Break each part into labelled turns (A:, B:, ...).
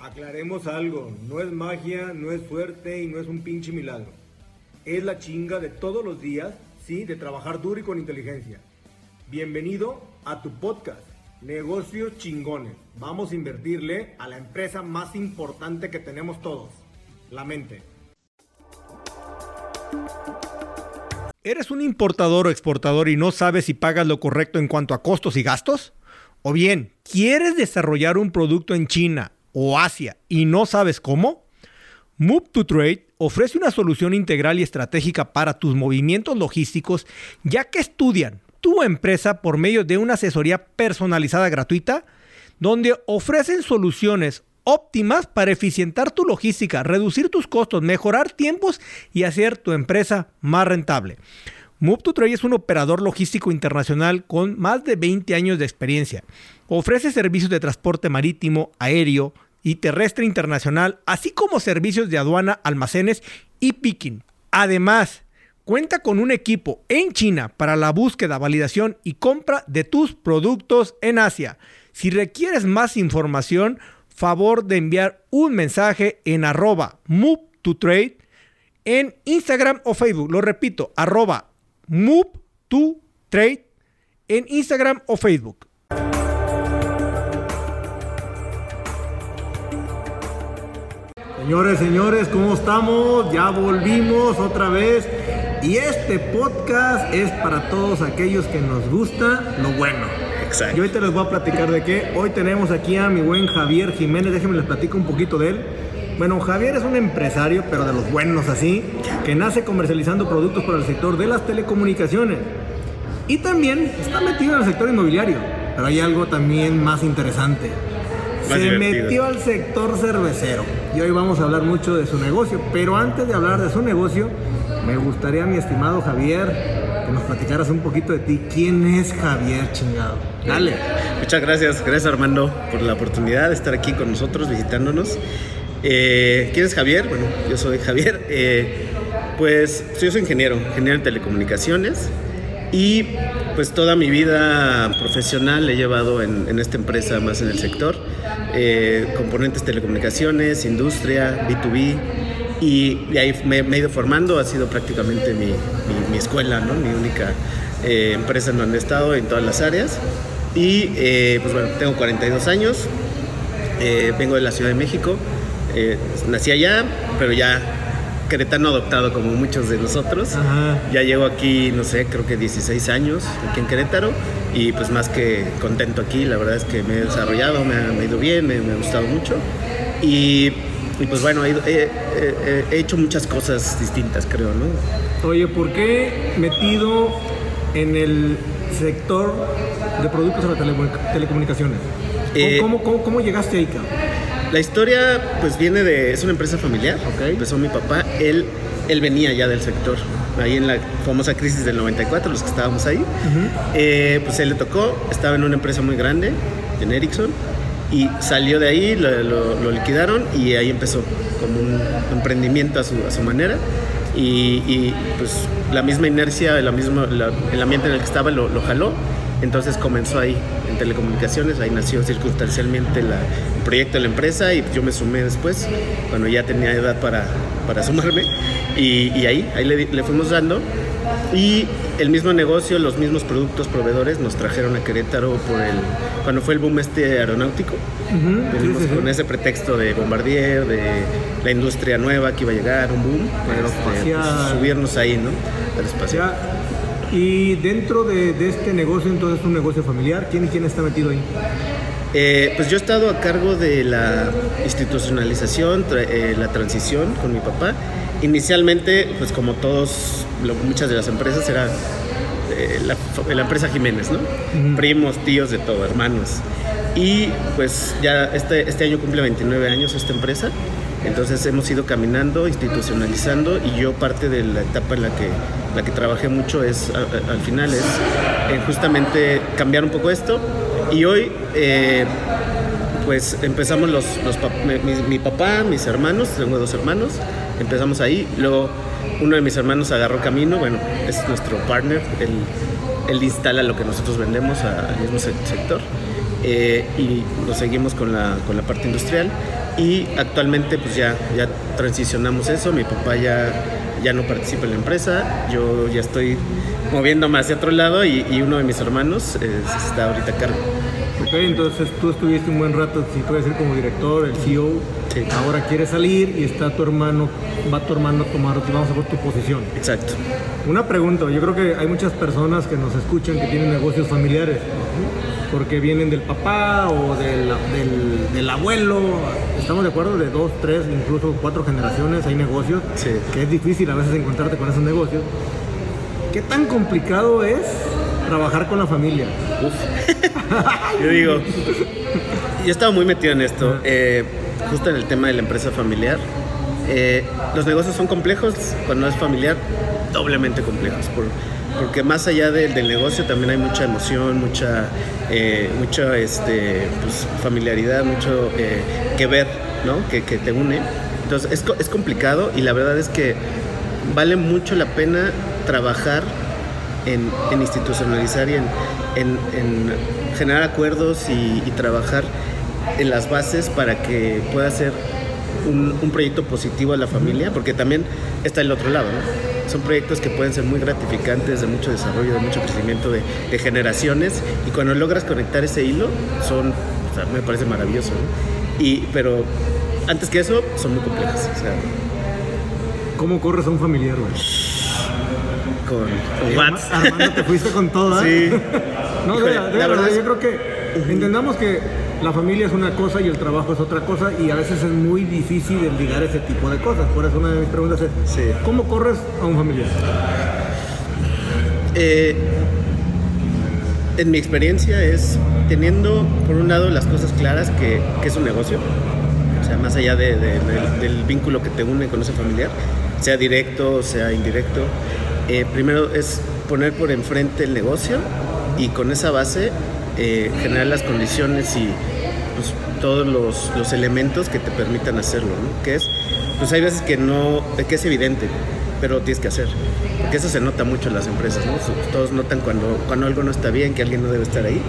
A: Aclaremos algo, no es magia, no es suerte y no es un pinche milagro. Es la chinga de todos los días, sí, de trabajar duro y con inteligencia. Bienvenido a tu podcast, Negocios Chingones. Vamos a invertirle a la empresa más importante que tenemos todos, la mente. ¿Eres un importador o exportador y no sabes si pagas lo correcto en cuanto a costos y gastos? ¿O bien, quieres desarrollar un producto en China o Asia y no sabes cómo? Move to Trade ofrece una solución integral y estratégica para tus movimientos logísticos, ya que estudian tu empresa por medio de una asesoría personalizada gratuita, donde ofrecen soluciones óptimas para eficientar tu logística, reducir tus costos, mejorar tiempos y hacer tu empresa más rentable. Move to Trade es un operador logístico internacional con más de 20 años de experiencia. Ofrece servicios de transporte marítimo, aéreo y terrestre internacional, así como servicios de aduana, almacenes y picking. Además, cuenta con un equipo en China para la búsqueda, validación y compra de tus productos en Asia. Si requieres más información, favor de enviar un mensaje en arroba move to trade en Instagram o Facebook. Lo repito, arroba Move to Trade en Instagram o Facebook. Señores, señores, ¿cómo estamos? Ya volvimos otra vez. Y este podcast es para todos aquellos que nos gusta lo bueno.
B: Exacto.
A: Y hoy te les voy a platicar de qué. Hoy tenemos aquí a mi buen Javier Jiménez. Déjenme les platico un poquito de él. Bueno, Javier es un empresario, pero de los buenos así, que nace comercializando productos para el sector de las telecomunicaciones. Y también está metido en el sector inmobiliario. Pero hay algo también más interesante.
B: Más
A: Se
B: divertido.
A: metió al sector cervecero. Y hoy vamos a hablar mucho de su negocio. Pero antes de hablar de su negocio, me gustaría, mi estimado Javier, que nos platicaras un poquito de ti. ¿Quién es Javier chingado? Dale.
B: Muchas gracias, gracias Armando por la oportunidad de estar aquí con nosotros visitándonos. Eh, ¿Quién es Javier? Bueno, yo soy Javier. Eh, pues soy ingeniero, ingeniero en telecomunicaciones y pues toda mi vida profesional he llevado en esta empresa más en el sector. Eh, componentes telecomunicaciones, industria, B2B y ahí me, he ido formando, ha sido prácticamente mi, mi- escuela, ¿no? mi única eh, empresa en donde he estado en todas las áreas. Y eh, pues bueno, tengo 42 años, vengo de la Ciudad de México, nací allá, pero ya queretano adoptado como muchos de nosotros.
A: Ajá.
B: Ya llevo aquí, no sé, creo que 16 años aquí en Querétaro y pues más que contento aquí, la verdad es que me he desarrollado, me ha, me ha ido bien, me, me ha gustado mucho y, y, pues bueno, he, he- he- he hecho muchas cosas distintas, creo, ¿no?
A: Oye, ¿por qué metido en el sector de productos de tele- telecomunicaciones? ¿Cómo,
B: Eh,
A: cómo, cómo- cómo llegaste ahí, cabrón?
B: La historia pues viene de, es una empresa familiar,
A: Ok.
B: empezó mi papá, él, él venía ya del sector, ahí en la famosa crisis del 94, los que estábamos ahí, Eh, pues él le tocó, estaba en una empresa muy grande, en Ericsson, y salió de ahí, lo, lo- lo liquidaron y ahí empezó como un emprendimiento a su, a su manera. Y, y, pues la misma inercia, la misma, la- el ambiente en el que estaba lo, lo jaló. Entonces comenzó ahí en telecomunicaciones, ahí nació circunstancialmente la- el proyecto de la empresa y yo me sumé después, cuando ya tenía edad para, para sumarme. Y, y ahí, ahí le, fuimos dando. Y el mismo negocio, los mismos productos proveedores nos trajeron a Querétaro por el, cuando fue el boom este aeronáutico. Venimos
A: sí, sí.
B: con ese pretexto de Bombardier, de la industria nueva que iba a llegar, un boom. este, pues, subirnos ahí, ¿no? Al espacio.
A: Ya, y dentro de, de este negocio, entonces es un negocio familiar. ¿Quién, quién está metido ahí?
B: Eh, pues yo he estado a cargo de la institucionalización, tra- eh, la transición con mi papá. Inicialmente, pues como todos, lo- muchas de las empresas, era eh, la, la empresa Jiménez, ¿no? Primos, tíos, de todo, hermanos. Y pues ya este, este año cumple 29 años esta empresa. Entonces hemos ido caminando, institucionalizando y yo parte de la etapa en la que, la que trabajé mucho es, a- a- al final, es eh, justamente cambiar un poco esto. Y hoy eh, pues empezamos los, los mi, mi- papá, mis hermanos, tengo dos hermanos, empezamos ahí, luego uno de mis hermanos agarró camino, bueno, es nuestro partner, él, él instala lo que nosotros vendemos al mismo se- sector eh, y nos seguimos con la, con la parte industrial. Y actualmente pues ya, ya transicionamos eso, mi papá ya, ya no participa en la empresa, yo ya estoy moviéndome hacia otro lado y, y uno de mis hermanos eh, está ahorita a cargo.
A: Ok, entonces tú estuviste un buen rato, si puedes decir, como director, el CEO.
B: Sí.
A: Ahora quieres salir y está tu hermano, va tu hermano a tomar, vamos a ver tu posición.
B: Exacto.
A: Una pregunta, yo creo que hay muchas personas que nos escuchan que tienen negocios familiares, porque vienen del papá o del, del, del abuelo, estamos de acuerdo, de dos, tres, incluso cuatro generaciones hay negocios,
B: Sí.
A: que es difícil a veces encontrarte con esos negocios. ¿Qué tan complicado es trabajar con la familia?
B: Yo digo, yo he estado muy metido en esto, eh, justo en el tema de la empresa familiar. Eh, los negocios son complejos, cuando es familiar, doblemente complejos, por- porque más allá del- del negocio también hay mucha emoción, mucha, eh, mucha este, pues, familiaridad, mucho eh, que ver, ¿no? que, que te une. Entonces es, es complicado y la verdad es que vale mucho la pena trabajar en, en institucionalizar y en, en- en generar acuerdos y, trabajar en las bases para que pueda ser un, proyecto positivo a la familia, porque también está el otro lado. Son proyectos que pueden ser muy gratificantes, de mucho desarrollo, de mucho crecimiento de, generaciones, y cuando logras conectar ese hilo, son, me parece maravilloso. Y, pero antes que eso, son muy complejas, o
A: ¿Cómo corres a un familiar, güey?
B: Con, con Watts.
A: Armando, te fuiste con todo,
B: Sí.
A: No, de
B: Híjole,
A: la, de
B: la verdad es-
A: yo creo que entendamos que la familia es una cosa y el trabajo es otra cosa y a veces es muy difícil ligar ese tipo de cosas. Por eso una de mis preguntas es,
B: Sí.
A: ¿cómo corres a un familiar?
B: Eh, en mi experiencia es teniendo, por un lado, las cosas claras que, que es un negocio, o sea, más allá de- de- del, del vínculo que te une con ese familiar, sea directo sea indirecto. Eh, primero es poner por enfrente el negocio y con esa base eh, generar las condiciones y pues, todos los, los elementos que te permitan hacerlo, ¿no? Que es, pues hay veces que no, que es evidente, pero lo tienes que hacer. Porque eso se nota mucho en las empresas, ¿no? Todos notan cuando, cuando algo no está bien, que alguien no debe estar ahí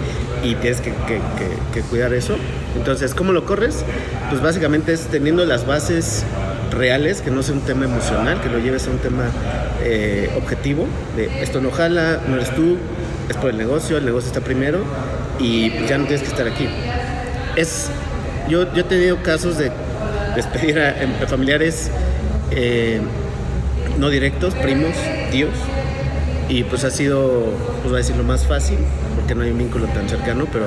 B: y tienes que, que- que- que cuidar eso. Entonces, ¿cómo lo corres? Pues básicamente es teniendo las bases reales, que no sea un tema emocional, que lo lleves a un tema eh, objetivo, de esto no jala, no eres tú, es por el negocio, el negocio está primero y pues ya no tienes que estar aquí. Es, yo, yo he tenido casos de despedir a, em- a familiares eh, no directos, primos, tíos, y pues ha sido, pues voy a decir, lo más fácil, porque no hay un vínculo tan cercano, pero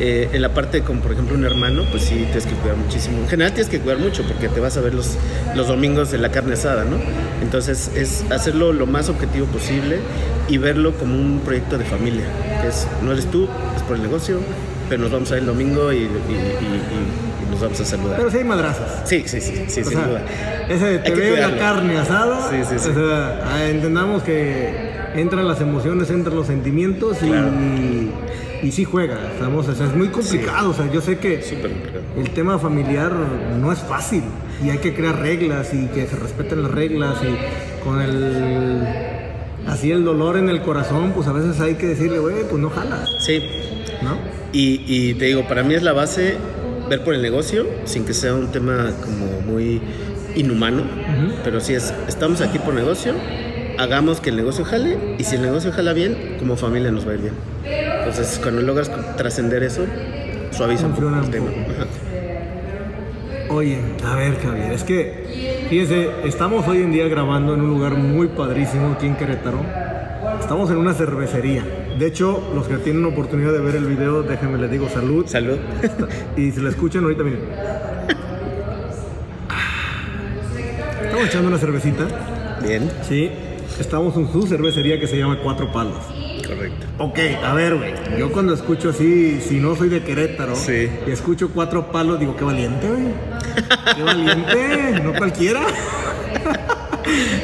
B: eh, en la parte como por ejemplo un hermano, pues sí tienes que cuidar muchísimo. En general tienes que cuidar mucho, porque te vas a ver los, los domingos de la carne asada, ¿no? Entonces es hacerlo lo más objetivo posible y verlo como un proyecto de familia, que es, no eres tú, es por el negocio, pero nos vamos a ver el domingo y, y- y- y- y nos vamos a saludar.
A: Pero sí hay madrazas.
B: Sí, sí, sí, sí,
A: O
B: sin
A: sea,
B: duda.
A: ese de te veo la carne asada.
B: Sí, sí, sí.
A: O sea, ah, entendamos que entran las emociones, entran los sentimientos
B: Claro.
A: y, sí juega. Estamos, o sea, es muy complicado. O sea, yo sé que el tema familiar no es fácil y hay que crear reglas y que se respeten las reglas y con el así el dolor en el corazón, pues a veces hay que decirle, güey, pues no jala,
B: Sí,
A: ¿no?
B: Y, y te digo, para mí es la base ver por el negocio, sin que sea un tema como muy inhumano, pero si es, estamos aquí por negocio, hagamos que el negocio jale, y si el negocio jala bien, como familia nos va a ir bien. Entonces, cuando logras trascender eso, suaviza un poco el tema.
A: Oye, a ver Javier, es que, fíjense, estamos hoy en día grabando en un lugar muy padrísimo aquí en Querétaro. Estamos en una cervecería. De hecho, los que tienen oportunidad de ver el video, déjenme les digo salud.
B: Salud.
A: Y si lo escuchan ahorita, miren. Estamos echando una cervecita.
B: bien,
A: Sí. Estamos en su cervecería que se llama Cuatro Palos.
B: Correcto.
A: Ok, a ver, güey. Yo cuando escucho así, si no soy de Querétaro,
B: Sí.
A: y escucho cuatro palos, digo, qué valiente, güey. Qué valiente, no cualquiera.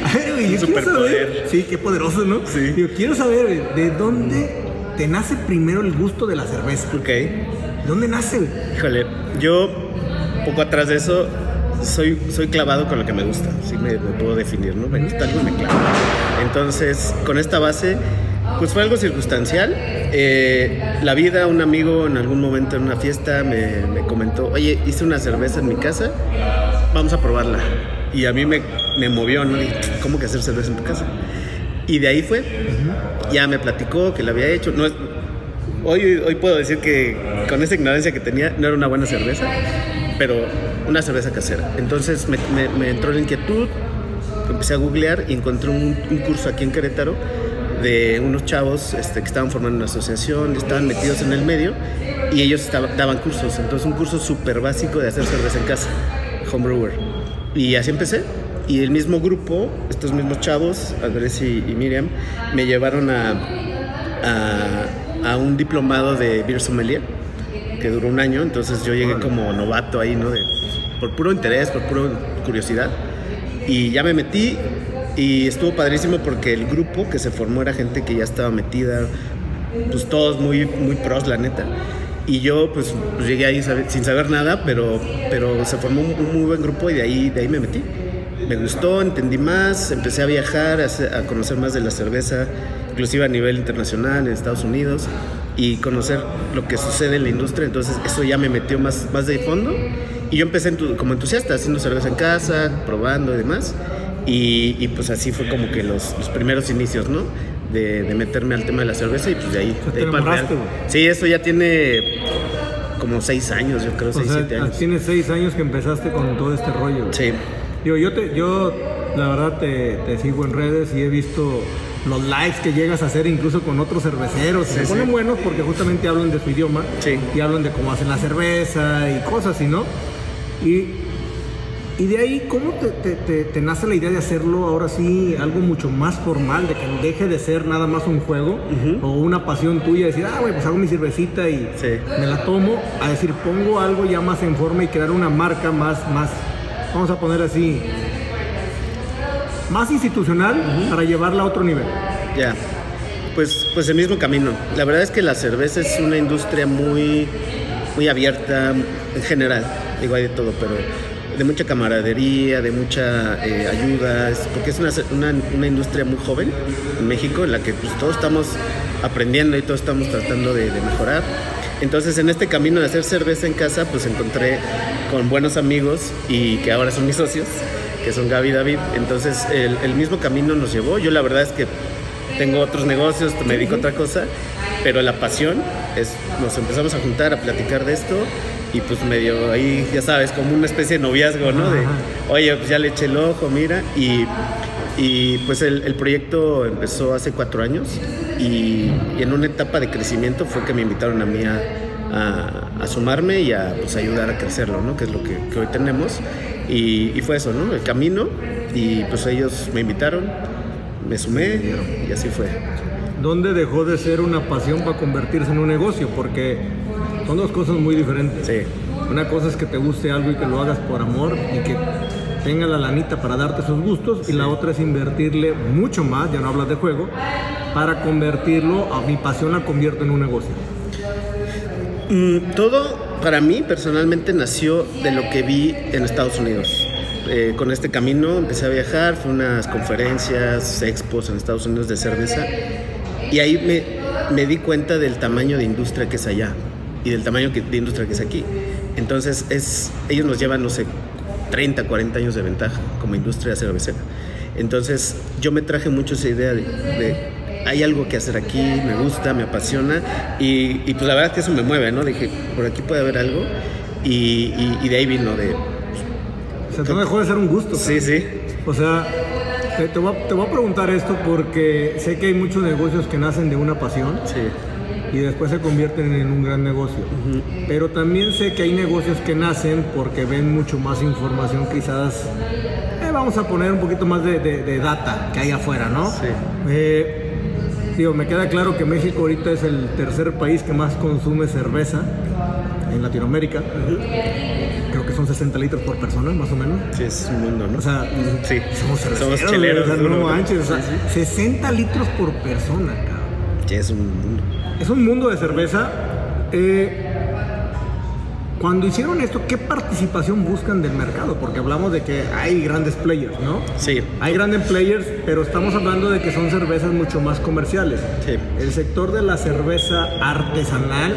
A: A ver, güey, yo quiero saber. Sí, qué poderoso, ¿no?
B: Sí.
A: Digo, quiero saber, güey, ¿de dónde te nace primero el gusto de la cerveza?
B: Ok.
A: ¿De dónde nace, güey?
B: Híjole, yo poco atrás de eso soy, soy clavado con lo que me gusta, sí me, me puedo definir, ¿no? Me gusta algo me clavo. Entonces, con esta base, Pues fue algo circunstancial. Eh, la vida, un amigo en algún momento en una fiesta me, me, comentó, oye, hice una cerveza en mi casa, vamos a probarla. Y a mí me, me movió, ¿no? Dije, ¿cómo que hacer cerveza en tu casa? Y de ahí fue. Ya me platicó que la había hecho. No, hoy, hoy puedo decir que con esa ignorancia que tenía, no era una buena cerveza, pero una cerveza casera. Entonces me, me, me entró la inquietud, empecé a googlear y encontré un, un curso aquí en Querétaro de unos chavos este, que estaban formando una asociación, estaban metidos en el medio y ellos estaban, daban cursos. Entonces un curso súper básico de hacer cerveza en casa, homebrewer. Y así empecé. Y el mismo grupo, estos mismos chavos, Andrés y, y Miriam, me llevaron a, a, a, un diplomado de beer sommelier que duró un año. Entonces yo llegué como novato ahí, ¿no? De, por puro interés, por pura curiosidad. Y ya me metí y estuvo padrísimo porque el grupo que se formó era gente que ya estaba metida, pues todos muy, muy pros, la neta. Y yo pues, llegué ahí sin saber nada, pero, pero se formó un, muy buen grupo y de ahí, de ahí me metí. Me gustó, entendí más, empecé a viajar, a, a conocer más de la cerveza, inclusive a nivel internacional en Estados Unidos y conocer lo que sucede en la industria. Entonces eso ya me metió más, más de fondo. Y yo empecé como entusiasta, haciendo cerveza en casa, probando y demás. Y, y, pues así fue como que los, los primeros inicios, ¿no? De, de, meterme al tema de la cerveza y pues de ahí. De ahí
A: para
B: sí, eso ya tiene como seis años, yo creo,
A: o
B: seis,
A: sea,
B: siete años.
A: Tienes seis años que empezaste con todo este rollo.
B: Sí.
A: Digo, yo, te, yo la verdad te, te, sigo en redes y he visto los lives que llegas a hacer incluso con otros cerveceros.
B: Sí,
A: se ponen
B: sí.
A: buenos porque justamente hablan de su idioma
B: Sí.
A: y hablan de cómo hacen la cerveza y cosas así, ¿no? Y, y de ahí, ¿cómo te, te, te, te, nace la idea de hacerlo ahora sí algo mucho más formal, de que deje de ser nada más un juego o una pasión tuya, decir, ah, güey, pues hago mi cervecita y
B: Sí.
A: me la tomo, a decir, pongo algo ya más en forma y crear una marca más, más vamos a poner así, más institucional para llevarla a otro nivel?
B: Ya. Pues, pues el mismo camino. La verdad es que la cerveza es una industria muy, muy abierta en general. Digo, hay de todo, pero de mucha camaradería, de mucha eh, ayuda, porque es una, una, una industria muy joven en México en la que pues, todos estamos aprendiendo y todos estamos tratando de, de mejorar. Entonces en este camino de hacer cerveza en casa pues encontré con buenos amigos y que ahora son mis socios, que son Gaby y David. Entonces el, el mismo camino nos llevó. Yo la verdad es que tengo otros negocios, me dedico a otra cosa, pero la pasión es, nos empezamos a juntar, a platicar de esto y pues medio ahí, ya sabes, como una especie de noviazgo, ¿no? De, oye, pues ya le eché el ojo, mira, y, y pues el, el proyecto empezó hace cuatro años y, y en una etapa de crecimiento fue que me invitaron a mí a, a- a sumarme y a pues, ayudar a crecerlo, ¿no? Que es lo que, que hoy tenemos. Y, y fue eso, ¿no? El camino y pues ellos me invitaron, me sumé y así fue.
A: ¿Dónde dejó de ser una pasión para convertirse en un negocio? Porque son dos cosas muy diferentes.
B: Sí.
A: Una cosa es que te guste algo y que lo hagas por amor y que tenga la lanita para darte esos gustos y la otra es invertirle mucho más, ya no hablas de juego, para convertirlo, a mi pasión la convierto en un negocio.
B: Mm, todo para mí personalmente nació de lo que vi en Estados Unidos. Eh, con este camino empecé a viajar, fue unas conferencias, expos en Estados Unidos de cerveza y ahí me, me di cuenta del tamaño de industria que es allá y del tamaño que- de industria que es aquí. Entonces es, ellos nos llevan, no sé, 30, 40 años de ventaja como industria cervecera. Entonces yo me traje mucho esa idea de, de hay algo que hacer aquí, me gusta, me apasiona y, y, pues la verdad que eso me mueve, ¿no? Dije, por aquí puede haber algo y, y- y de ahí vino de...
A: O sea, dejó de ser un gusto.
B: Sí, sí,
A: O sea, te, te voy a, te voy a preguntar esto porque sé que hay muchos negocios que nacen de una pasión
B: sí.
A: Y después se convierten en un gran negocio. Pero también sé que hay negocios que nacen porque ven mucho más información quizás, eh, vamos a poner un poquito más de, de- de data que hay afuera, ¿no?
B: Sí.
A: Eh, digo, me queda claro que México ahorita es el tercer país que más consume cerveza en Latinoamérica. Creo que son 60 litros por persona, más o menos.
B: Sí, es un mundo, ¿no?
A: O sea,
B: sí.
A: somos cerveceros,
B: Somos cheleros.
A: o sea, no manches, o sea,
B: Sí,
A: 60 litros por persona, cabrón.
B: Sí, es un mundo.
A: Es un mundo de cerveza. Eh, Cuando hicieron esto, ¿qué participación buscan del mercado? Porque hablamos de que hay grandes players, ¿no?
B: Sí.
A: Hay grandes players, pero estamos hablando de que son cervezas mucho más comerciales.
B: Sí.
A: El sector de la cerveza artesanal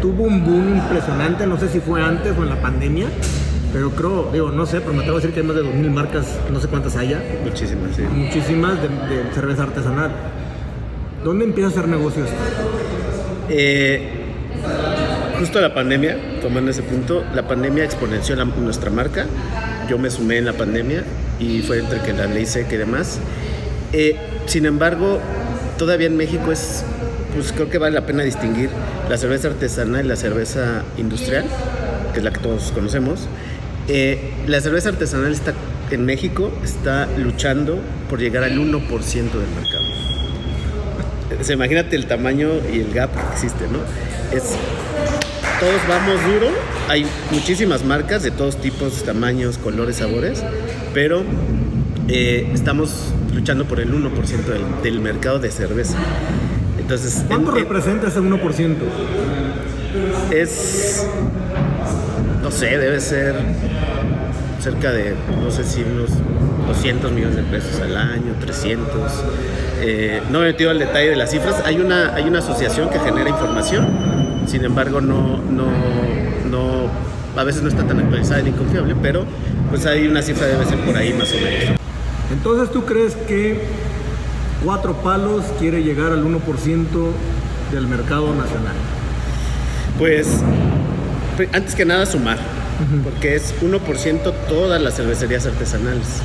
A: tuvo un boom impresionante, no sé si fue antes o en la pandemia, pero creo, digo, no sé, pero me atrevo a decir que hay más de 2.000 marcas, no sé cuántas haya,
B: Muchísimas, sí.
A: muchísimas de, de cerveza artesanal. ¿Dónde empieza a hacer negocios?
B: Eh, justo la pandemia, tomando ese punto, la pandemia exponenció nuestra marca. Yo me sumé en la pandemia y fue entre que la ley seca y demás. Eh, sin embargo, todavía en México es, pues creo que vale la pena distinguir la cerveza artesanal y la cerveza industrial, que es la que todos conocemos. Eh, la cerveza artesanal está en México está luchando por llegar al 1% del mercado. O sea, imagínate el tamaño y el gap que existe, ¿no? Es, todos vamos duro, hay muchísimas marcas de todos tipos, tamaños, colores, sabores, pero eh, estamos luchando por el 1% del, del mercado de cerveza. Entonces,
A: ¿Cuánto
B: en- en-
A: representa ese 1%?
B: es, no sé, debe ser cerca de, no sé si unos 200 millones de pesos al año, 300. Eh, no me he metido al detalle de las cifras. Hay una, hay una asociación que genera información, sin embargo no, no, no, a veces no está tan actualizada ni confiable, pero pues hay una cifra debe ser por ahí más o menos.
A: Entonces, ¿tú crees que Cuatro Palos quiere llegar al 1% del mercado nacional?
B: Pues, antes que nada sumar, porque es 1% todas las cervecerías artesanales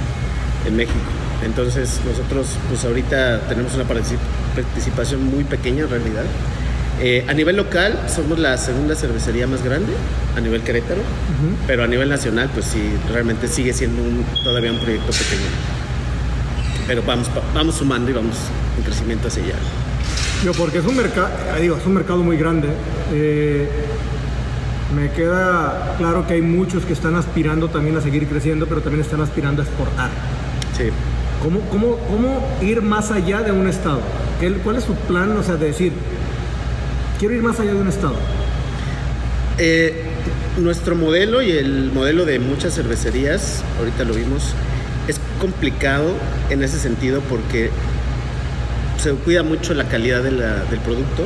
B: en México. Entonces nosotros pues ahorita tenemos una partici- participación muy pequeña en realidad. Eh, a nivel local somos la segunda cervecería más grande, a nivel Querétaro, pero a nivel nacional pues sí, realmente sigue siendo un- todavía un proyecto pequeño. Pero vamos, vamos sumando y vamos en crecimiento hacia allá.
A: Digo, porque es un mercado, digo, es un mercado muy grande. Eh, me queda claro que hay muchos que están aspirando también a seguir creciendo, pero también están aspirando a exportar.
B: Sí.
A: ¿Cómo, cómo, cómo ir más allá de un estado? ¿Qué- ¿Cuál es su plan? O sea, de decir, quiero ir más allá de un estado.
B: Eh, nuestro modelo y el modelo de muchas cervecerías, ahorita lo vimos, es complicado en ese sentido porque se cuida mucho la calidad de la- del producto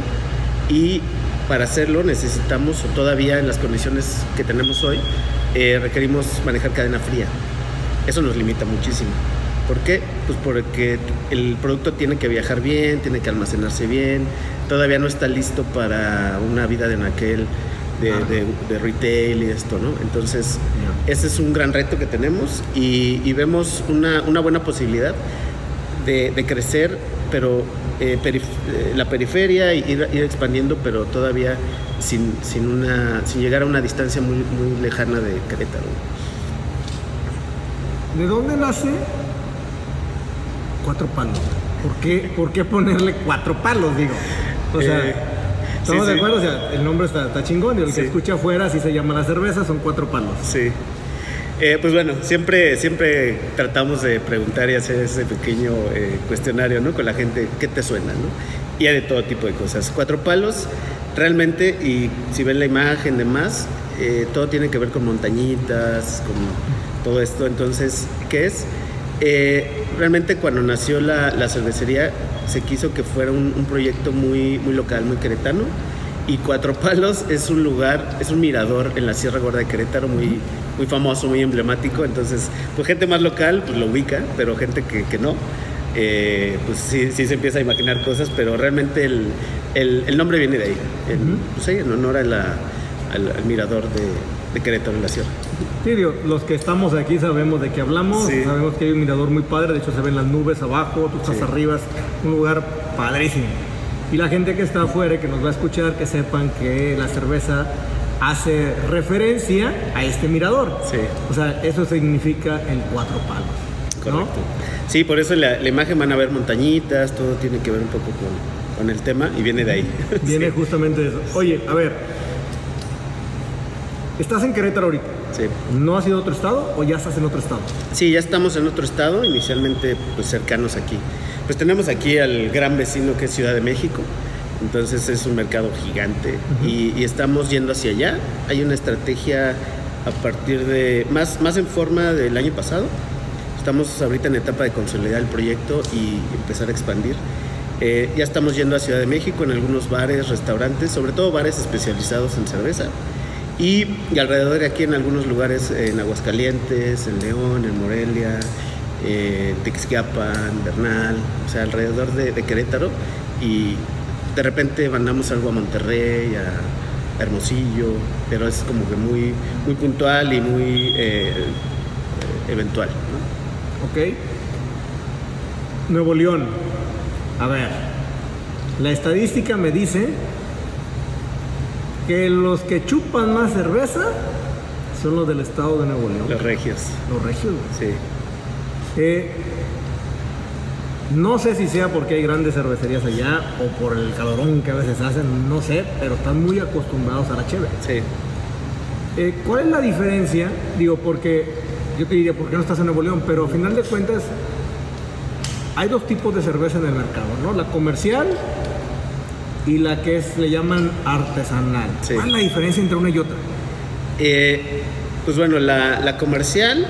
B: y para hacerlo necesitamos, o todavía en las condiciones que tenemos hoy, eh, requerimos manejar cadena fría. Eso nos limita muchísimo. ¿Por qué? Pues porque el producto tiene que viajar bien, tiene que almacenarse bien, todavía no está listo para una vida de naquel, de, de- de retail y esto, ¿no? Entonces, ese es un gran reto que tenemos y, y vemos una, una buena posibilidad de, de crecer, pero eh, perif- eh, la periferia y ir, ir expandiendo, pero todavía sin, sin, una, sin llegar a una distancia muy, muy lejana de Querétaro.
A: ¿De dónde nace cuatro palos? ¿Por qué, por qué ponerle cuatro palos, digo? O sea,
B: Eh,
A: ¿estamos
B: sí,
A: de
B: sí.
A: acuerdo? O sea, el nombre está, está chingón y el
B: Sí.
A: que escucha afuera, así se llama la cerveza, son cuatro palos.
B: Sí. Eh, pues bueno, siempre, siempre tratamos de preguntar y hacer ese pequeño eh, cuestionario ¿no? con la gente, ¿qué te suena? ¿no? Y hay de todo tipo de cosas. Cuatro palos, realmente, y si ven la imagen, demás, eh, todo tiene que ver con montañitas, con todo esto. Entonces, ¿qué es? Eh, realmente cuando nació la, la cervecería se quiso que fuera un, un proyecto muy, muy local, muy queretano. Y Cuatro Palos es un lugar, es un mirador en la Sierra Gorda de Querétaro muy, muy famoso, muy emblemático. Entonces, pues gente más local pues lo ubica, pero gente que, que no, eh, pues sí, sí se empieza a imaginar cosas, pero realmente el, el- el nombre viene de ahí, en, pues en honor a la- al, al mirador de, de Querétaro en la Sierra.
A: Sí, digo, los que estamos aquí sabemos de qué hablamos,
B: Sí.
A: sabemos que hay un mirador muy padre, de hecho se ven las nubes abajo, tú estás
B: Sí.
A: arriba, es un lugar padrísimo. Y la gente que está afuera y que nos va a escuchar, que sepan que la cerveza hace referencia a este mirador.
B: Sí.
A: O sea, eso significa el cuatro palos. ¿no?
B: Correcto. Sí, por eso la, la imagen van a ver montañitas, todo tiene que ver un poco con, con el tema y viene de ahí.
A: Viene
B: Sí.
A: justamente de eso. Oye, a ver, estás en Querétaro ahorita.
B: Sí.
A: ¿No has ido a otro estado o ya estás en otro estado?
B: Sí, ya estamos en otro estado, inicialmente pues cercanos aquí. Pues tenemos aquí al gran vecino que es Ciudad de México, Entonces es un mercado gigante y, y estamos yendo hacia allá. Hay una estrategia a partir de, más, más en forma del año pasado. Estamos ahorita en etapa de consolidar el proyecto y empezar a expandir. Eh, ya estamos yendo a Ciudad de México en algunos bares, restaurantes, sobre todo bares especializados en cerveza. Y, alrededor de aquí en algunos lugares, en Aguascalientes, en León, en Morelia, eh, Texquiapan, Bernal, o sea, alrededor de, Querétaro. Y de repente mandamos algo a Monterrey, a Hermosillo, pero es como que muy, muy puntual y muy eh, eventual.
A: Ok. Nuevo León. A ver. La estadística me dice que los que chupan más cerveza son los del estado de Nuevo León.
B: Los regios,
A: Los regios. güey.
B: sí.
A: Eh, no sé si sea porque hay grandes cervecerías allá o por el calorón que a veces hacen, no sé, pero están muy acostumbrados a la cheve.
B: Sí.
A: Eh, ¿Cuál es la diferencia? Digo, porque yo te diría, ¿por qué no estás en Nuevo León? Pero a final de cuentas, hay dos tipos de cerveza en el mercado, ¿no? La comercial y la que es, le llaman artesanal.
B: Sí.
A: ¿Cuál es la diferencia entre una y otra?
B: Eh, pues bueno, la, la comercial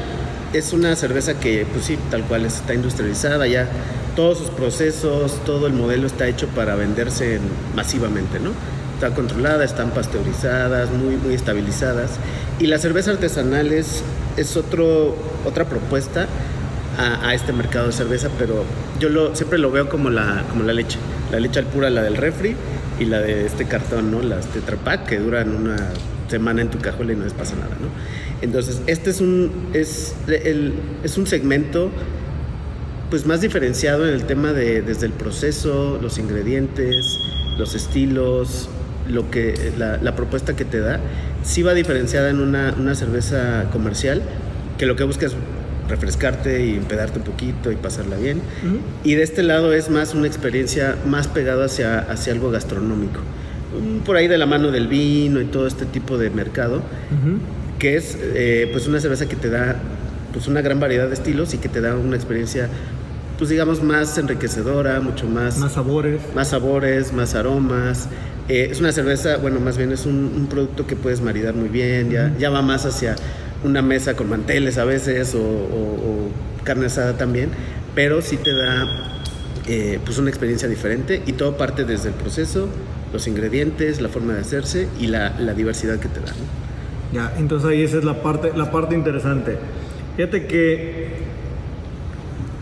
B: es una cerveza que, pues sí, tal cual está industrializada ya. Todos sus procesos, todo el modelo está hecho para venderse en- masivamente, ¿no? Está controlada, están pasteurizadas, muy, muy estabilizadas. Y la cerveza artesanal es, es otro, otra propuesta a, a este mercado de cerveza, pero yo lo, siempre lo veo como la, como la leche. La leche al pura, la del refri y la de este cartón, ¿no? Las Tetra Pak que duran una semana en tu cajuela y no les pasa nada, ¿no? Entonces, este es un, es, el, es un segmento pues más diferenciado en el tema de desde el proceso, los ingredientes, los estilos, lo que la, la propuesta que te da, sí va diferenciada en una, una cerveza comercial que lo que busca es refrescarte y empedarte un poquito y pasarla bien. Y de este lado es más una experiencia más pegada hacia, hacia algo gastronómico. Por ahí de la mano del vino y todo este tipo de mercado, que es eh, pues una cerveza que te da pues una gran variedad de estilos y que te da una experiencia pues digamos más enriquecedora, mucho más
A: Más sabores.
B: más sabores, más aromas. Eh, es una cerveza, bueno, más bien es un, un producto que puedes maridar muy bien, ya, ya va más hacia una mesa con manteles a veces o, carne asada también, pero sí te da eh, pues una experiencia diferente y todo parte desde el proceso, los ingredientes, la forma de hacerse y la, la diversidad que te da.
A: Ya, entonces ahí esa es la parte, la parte interesante. Fíjate que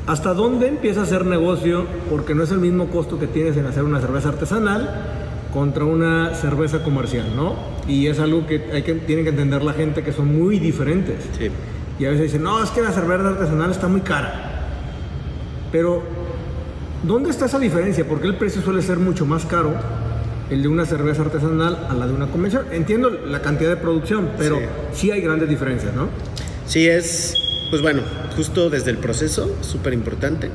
A: hasta dónde empieza a ser negocio, porque no es el mismo costo que tienes en hacer una cerveza artesanal contra una cerveza comercial, ¿no? Y es algo que, hay que tiene que entender la gente que son muy diferentes.
B: Sí.
A: Y a veces dicen, no, es que la cerveza artesanal está muy cara. Pero, ¿dónde está esa diferencia? Porque el precio suele ser mucho más caro el de una cerveza artesanal a la de una convencional. Entiendo la cantidad de producción, pero
B: Sí.
A: sí, hay grandes diferencias, ¿no?
B: Sí, es, pues bueno, justo desde el proceso, súper importante,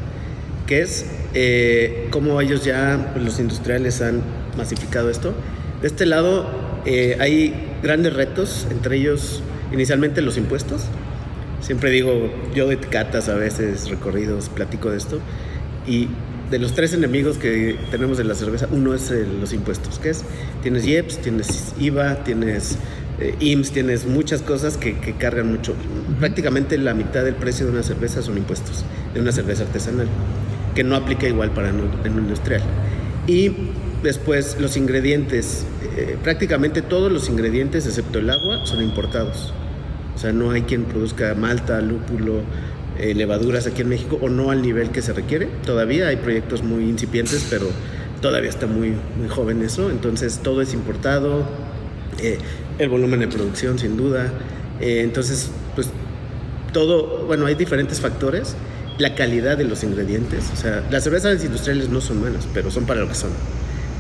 B: que es eh, cómo ellos ya, pues, los industriales han masificado esto. De este lado eh, hay grandes retos, entre ellos inicialmente los impuestos. Siempre digo, yo de catas a veces, recorridos, platico de esto. Y de los tres enemigos que tenemos de la cerveza, uno es el- los impuestos, que es, tienes IEPS, tienes IVA, tienes eh, IMSS, tienes muchas cosas que, que cargan mucho. Prácticamente la mitad del precio de una cerveza son impuestos, de una cerveza artesanal, que no aplica igual para en un industrial. Y después los ingredientes, eh, prácticamente todos los ingredientes, excepto el agua, son importados. O sea, no hay quien produzca malta, lúpulo, eh, levaduras aquí en México o no al nivel que se requiere. Todavía hay proyectos muy incipientes, pero todavía está muy, muy joven eso. Entonces todo es importado, eh, el volumen de producción sin duda. Eh, entonces, pues todo, bueno, hay diferentes factores. La calidad de los ingredientes, o sea, las cervezas industriales no son malas, pero son para lo que son.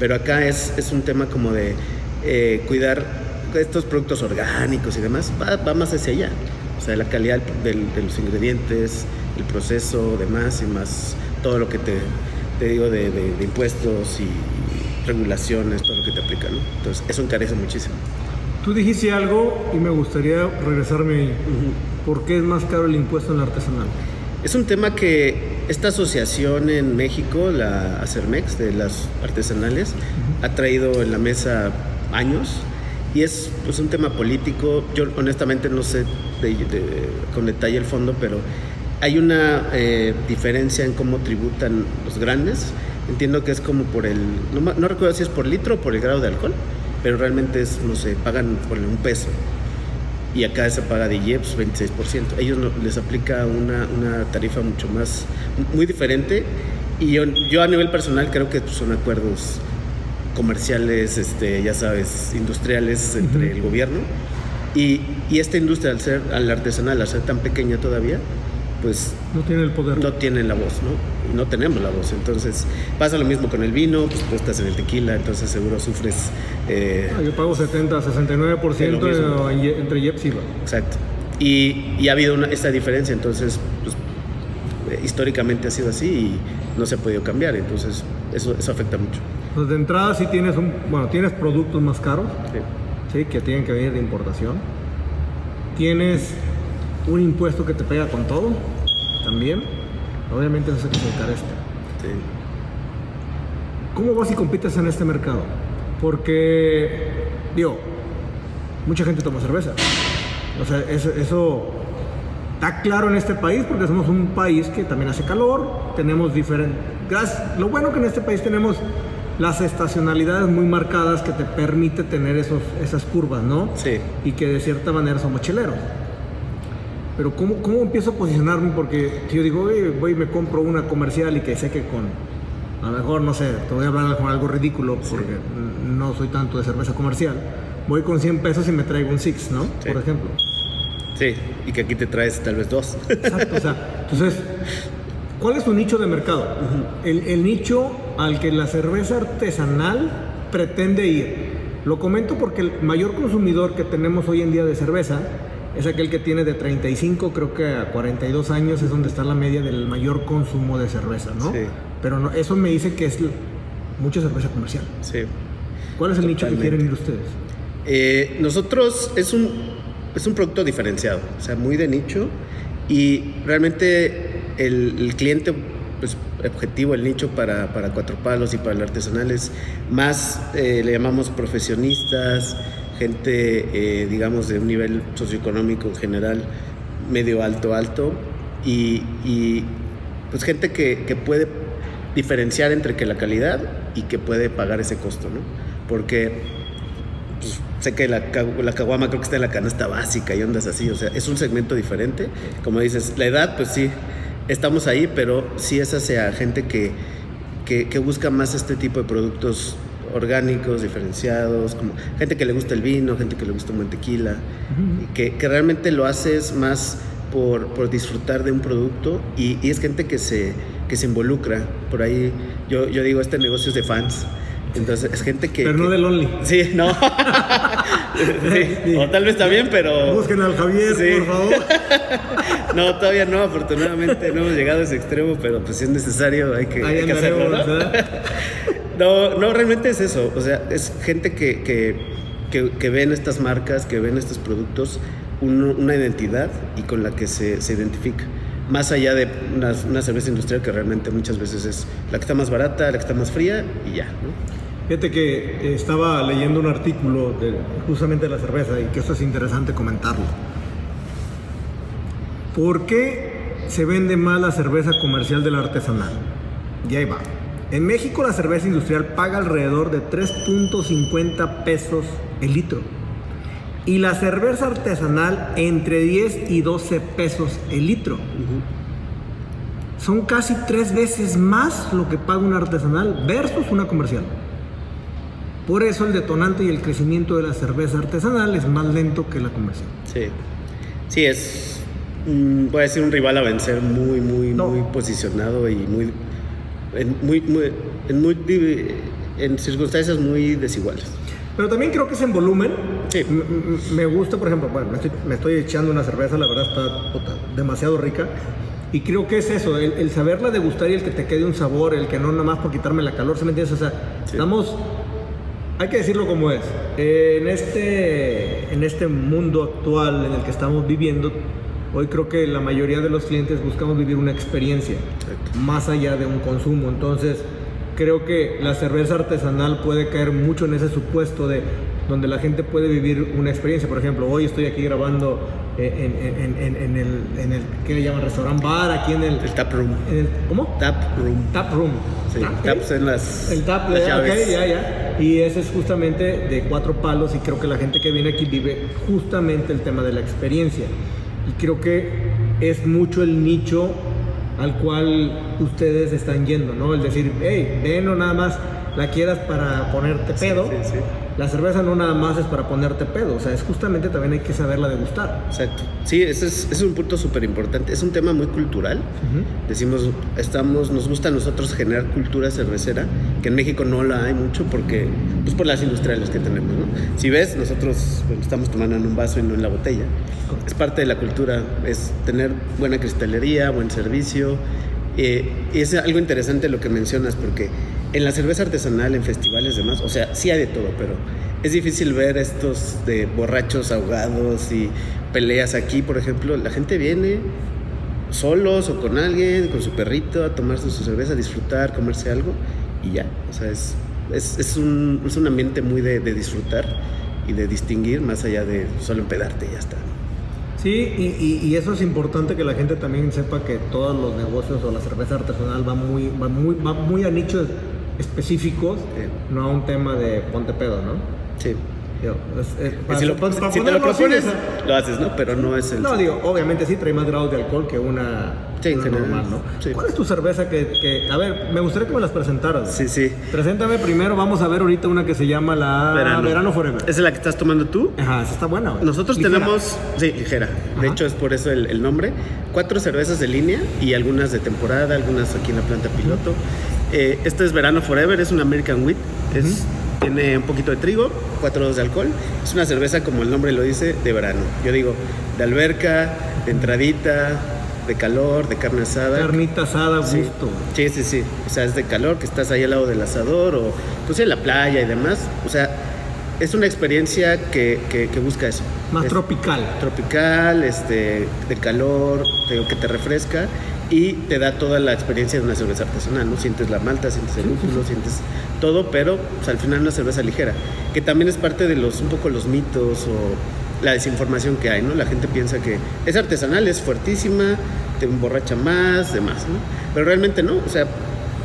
B: Pero acá es, es un tema como de eh, cuidar estos productos orgánicos y demás, va, va más hacia allá. O sea, la calidad del- de los ingredientes, el proceso, demás, y más todo lo que te, te digo de, de- de impuestos y regulaciones, todo lo que te aplica, ¿no? Entonces, eso encarece muchísimo.
A: Tú dijiste algo y me gustaría regresarme ahí. ¿Por qué es más caro el impuesto en la artesanal?
B: Es un tema que esta asociación en México, la Acermex de las artesanales, ha traído en la mesa años y es pues, un tema político. Yo honestamente no sé con detalle el fondo, pero hay una eh, diferencia en cómo tributan los grandes. Entiendo que es como por el, no, no, recuerdo si es por litro o por el grado de alcohol, pero realmente es, no sé, pagan por un peso. Y acá se paga de IEPS 26%. Ellos les aplica una, una, tarifa mucho más, muy diferente. Y yo, yo a nivel personal creo que pues, son acuerdos comerciales, este, ya sabes, industriales entre el gobierno. Y, y, esta industria, al ser al artesanal, al ser tan pequeña todavía, pues...
A: No tiene el poder.
B: No tienen la voz, ¿no? No tenemos la voz. Entonces pasa lo mismo con el vino, pues tú estás en el tequila, entonces seguro sufres...
A: Eh, ah, yo pago 70, 69% entre IEPS y
B: Exacto. Y, y, ha habido una, esta diferencia, entonces, pues, históricamente ha sido así y no se ha podido cambiar, entonces eso, eso afecta mucho.
A: Pues de entrada sí tienes un, bueno, tienes productos más caros, sí. que tienen que venir de importación. Tienes un impuesto que te pega con todo, también. Obviamente eso se encarezca. Sí. ¿Cómo vas y compites en este mercado? Porque, digo, mucha gente toma cerveza. O sea, eso, eso está claro en este país porque somos un país que también hace calor, tenemos diferentes... Lo bueno que en este país tenemos las estacionalidades muy marcadas que te permite tener esos, esas curvas, ¿no?
B: Sí.
A: Y que de cierta manera son mochileros. Pero ¿cómo, ¿cómo empiezo a posicionarme? Porque si yo digo, voy y me compro una comercial y que sé que con, a lo mejor, no sé, te voy a hablar con algo ridículo porque no soy tanto de cerveza comercial. Voy con 100 pesos y me traigo un Six, ¿no? Por ejemplo.
B: Sí, y que aquí te traes tal vez dos.
A: Exacto, o sea, entonces ¿Cuál es su nicho de mercado? el, nicho al que la cerveza artesanal pretende ir. Lo comento porque el mayor consumidor que tenemos hoy en día de cerveza es aquel que tiene de 35, creo que a 42 años es donde está la media del mayor consumo de cerveza, ¿no? Sí. Pero no, eso me dice que es mucha cerveza comercial.
B: Sí.
A: ¿Cuál es el nicho que quieren ir ustedes?
B: Eh, nosotros es un, es un producto diferenciado, o sea, muy de nicho y realmente el, cliente pues, objetivo, el nicho para, cuatro palos y para el artesanal es más, eh, le llamamos profesionistas, gente, eh, digamos, de un nivel socioeconómico en general, medio alto, alto, y, pues gente que, puede diferenciar entre que la calidad y que puede pagar ese costo, ¿no? Porque pues, sé que la, la caguama creo que está en la canasta básica y ondas así, o sea, es un segmento diferente. Como dices, la edad, pues sí, estamos ahí, pero sí es hacia gente que, que, busca más este tipo de productos orgánicos, diferenciados, como gente que le gusta el vino, gente que le gusta un tequila, que, que, realmente lo haces más por, por disfrutar de un producto y, y, es gente que se, que se involucra. Por ahí yo, yo digo, este negocio es de fans. Entonces es gente que.
A: Pero no del Only.
B: Sí, no. O tal vez también, pero.
A: Busquen al Javier, por favor.
B: no, todavía no, afortunadamente no hemos llegado a ese extremo, pero pues si es necesario hay que, hay que hacerlo. ¿no? no, no, realmente es eso. O sea, es gente que, que, que, estas marcas, que ven estos productos, una identidad y con la que se, se identifica más allá de una, una, cerveza industrial que realmente muchas veces es la que está más barata, la que está más fría y ya. ¿no?
A: Fíjate que estaba leyendo un artículo justamente de la cerveza y que esto es interesante comentarlo. ¿Por qué se vende más la cerveza comercial de la artesanal? Y ahí va. En México la cerveza industrial paga alrededor de 3.50 pesos el litro. Y la cerveza artesanal entre 10 y 12 pesos el litro. Son casi tres veces más lo que paga una artesanal versus una comercial. Por eso el detonante y el crecimiento de la cerveza artesanal es más lento que la comercial.
B: Sí, sí, es, voy a decir, un rival a vencer muy, muy, muy posicionado y muy en, muy, en, circunstancias muy desiguales.
A: Pero también creo que es en volumen.
B: Sí.
A: Me gusta, por ejemplo, bueno, me estoy, echando una cerveza, la verdad está demasiado rica. Y creo que es eso, el, saberla degustar y el que te quede un sabor, el que no nada más por quitarme la calor, ¿se me entiendes? O sea, estamos hay que decirlo como es. en, este, en este mundo actual en el que estamos viviendo, Hoy creo que la mayoría de los clientes buscamos vivir una experiencia más allá de un consumo. Entonces, creo que la cerveza artesanal puede caer mucho en ese supuesto de donde la gente puede vivir una experiencia. Por ejemplo, hoy estoy aquí grabando en, en, el, en el, ¿qué le llaman? Restaurant bar, aquí en el...
B: El tap room.
A: ¿Cómo?
B: Tap room.
A: Tap room.
B: Sí, taps en las,
A: El tap, las llaves. ya, ya. Y ese es justamente de cuatro palos y creo que la gente que viene aquí vive justamente el tema de la experiencia. Y creo que es mucho el nicho al cual ustedes están yendo, ¿no? El decir, hey, ven o nada más la quieras para ponerte pedo. Sí, sí, sí. La cerveza no nada más es para ponerte pedo, o sea, es justamente también hay que saberla degustar.
B: Exacto. Sí, ese es, un punto súper importante. Es un tema muy cultural. Decimos, estamos, nos gusta a nosotros generar cultura cervecera, que en México no la hay mucho porque, pues por las industriales que tenemos, ¿no? Si ves, nosotros estamos tomando en un vaso y no en la botella. Es parte de la cultura, es tener buena cristalería, buen servicio. Eh, y es algo interesante lo que mencionas porque en la cerveza artesanal, en festivales y demás, o sea, sí hay de todo, pero es difícil ver estos de borrachos ahogados y peleas aquí, por ejemplo. La gente viene solos o con alguien, con su perrito, a tomarse su cerveza, a disfrutar, comerse algo y ya. O sea, es, es, un, es un, ambiente muy de, disfrutar y de distinguir más allá de solo empedarte y ya está.
A: Sí, y, y, eso es importante que la gente también sepa que todos los negocios o la cerveza artesanal va muy, va muy, va muy a nichos específicos, no a un tema de ponte pedo, ¿no?
B: Sí. si, lo, si te lo propones, lo haces, ¿no? Pero no es el...
A: No, digo, obviamente sí trae más grados de alcohol que una,
B: sí,
A: normal, ¿no?
B: Sí.
A: ¿Cuál es tu cerveza que, que, A ver, me gustaría que me las presentaras.
B: Sí, sí.
A: Preséntame primero, vamos a ver ahorita una que se llama la
B: Verano,
A: Forever.
B: ¿Esa es la que estás tomando tú?
A: Ajá, esa está buena.
B: Nosotros tenemos... Sí, ligera. De hecho, es por eso el, nombre. Cuatro cervezas de línea y algunas de temporada, algunas aquí en la planta piloto. Eh, este es Verano Forever, es un American Wheat. Es, Tiene un poquito de trigo, 4 dos de alcohol. Es una cerveza, como el nombre lo dice, de verano. Yo digo, de alberca, de entradita, de calor, de carne asada.
A: Carnita asada, gusto.
B: Sí, sí, sí. O sea, es de calor, que estás ahí al lado del asador o pues en la playa y demás. O sea, es una experiencia que, que, busca eso.
A: Más tropical.
B: Tropical, este, de calor, que te refresca y te da toda la experiencia de una cerveza artesanal, ¿no? Sientes la malta, sientes el lúpulo, sientes todo, pero pues, al final una cerveza ligera, que también es parte de los un poco los mitos o la desinformación que hay, ¿no? La gente piensa que es artesanal, es fuertísima, te emborracha más, demás, ¿no? Pero realmente no, o sea,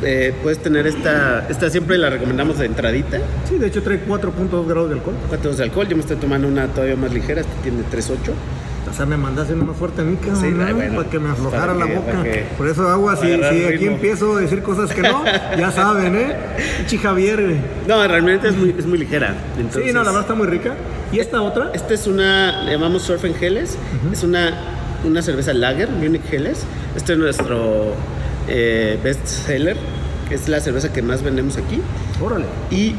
B: eh, puedes tener esta, esta siempre la recomendamos de entradita.
A: Sí, de hecho trae 4.2 grados de alcohol.
B: 4 de alcohol, yo me estoy tomando una todavía más ligera, esta tiene 3.8
A: o sea, me mandaste una más fuerte a mí, cabrón, para que me aflojara la boca. Por eso agua, si, si aquí empiezo a decir cosas que no, ya saben, ¿eh? Chi Javier.
B: No, realmente es muy, es muy ligera.
A: sí, no, la verdad está muy rica. ¿Y esta otra?
B: Esta es una, le llamamos Surf and Geles. Es una, una cerveza lager, Munich Geles. Este es nuestro eh, best seller, es la cerveza que más vendemos aquí.
A: Órale.
B: Y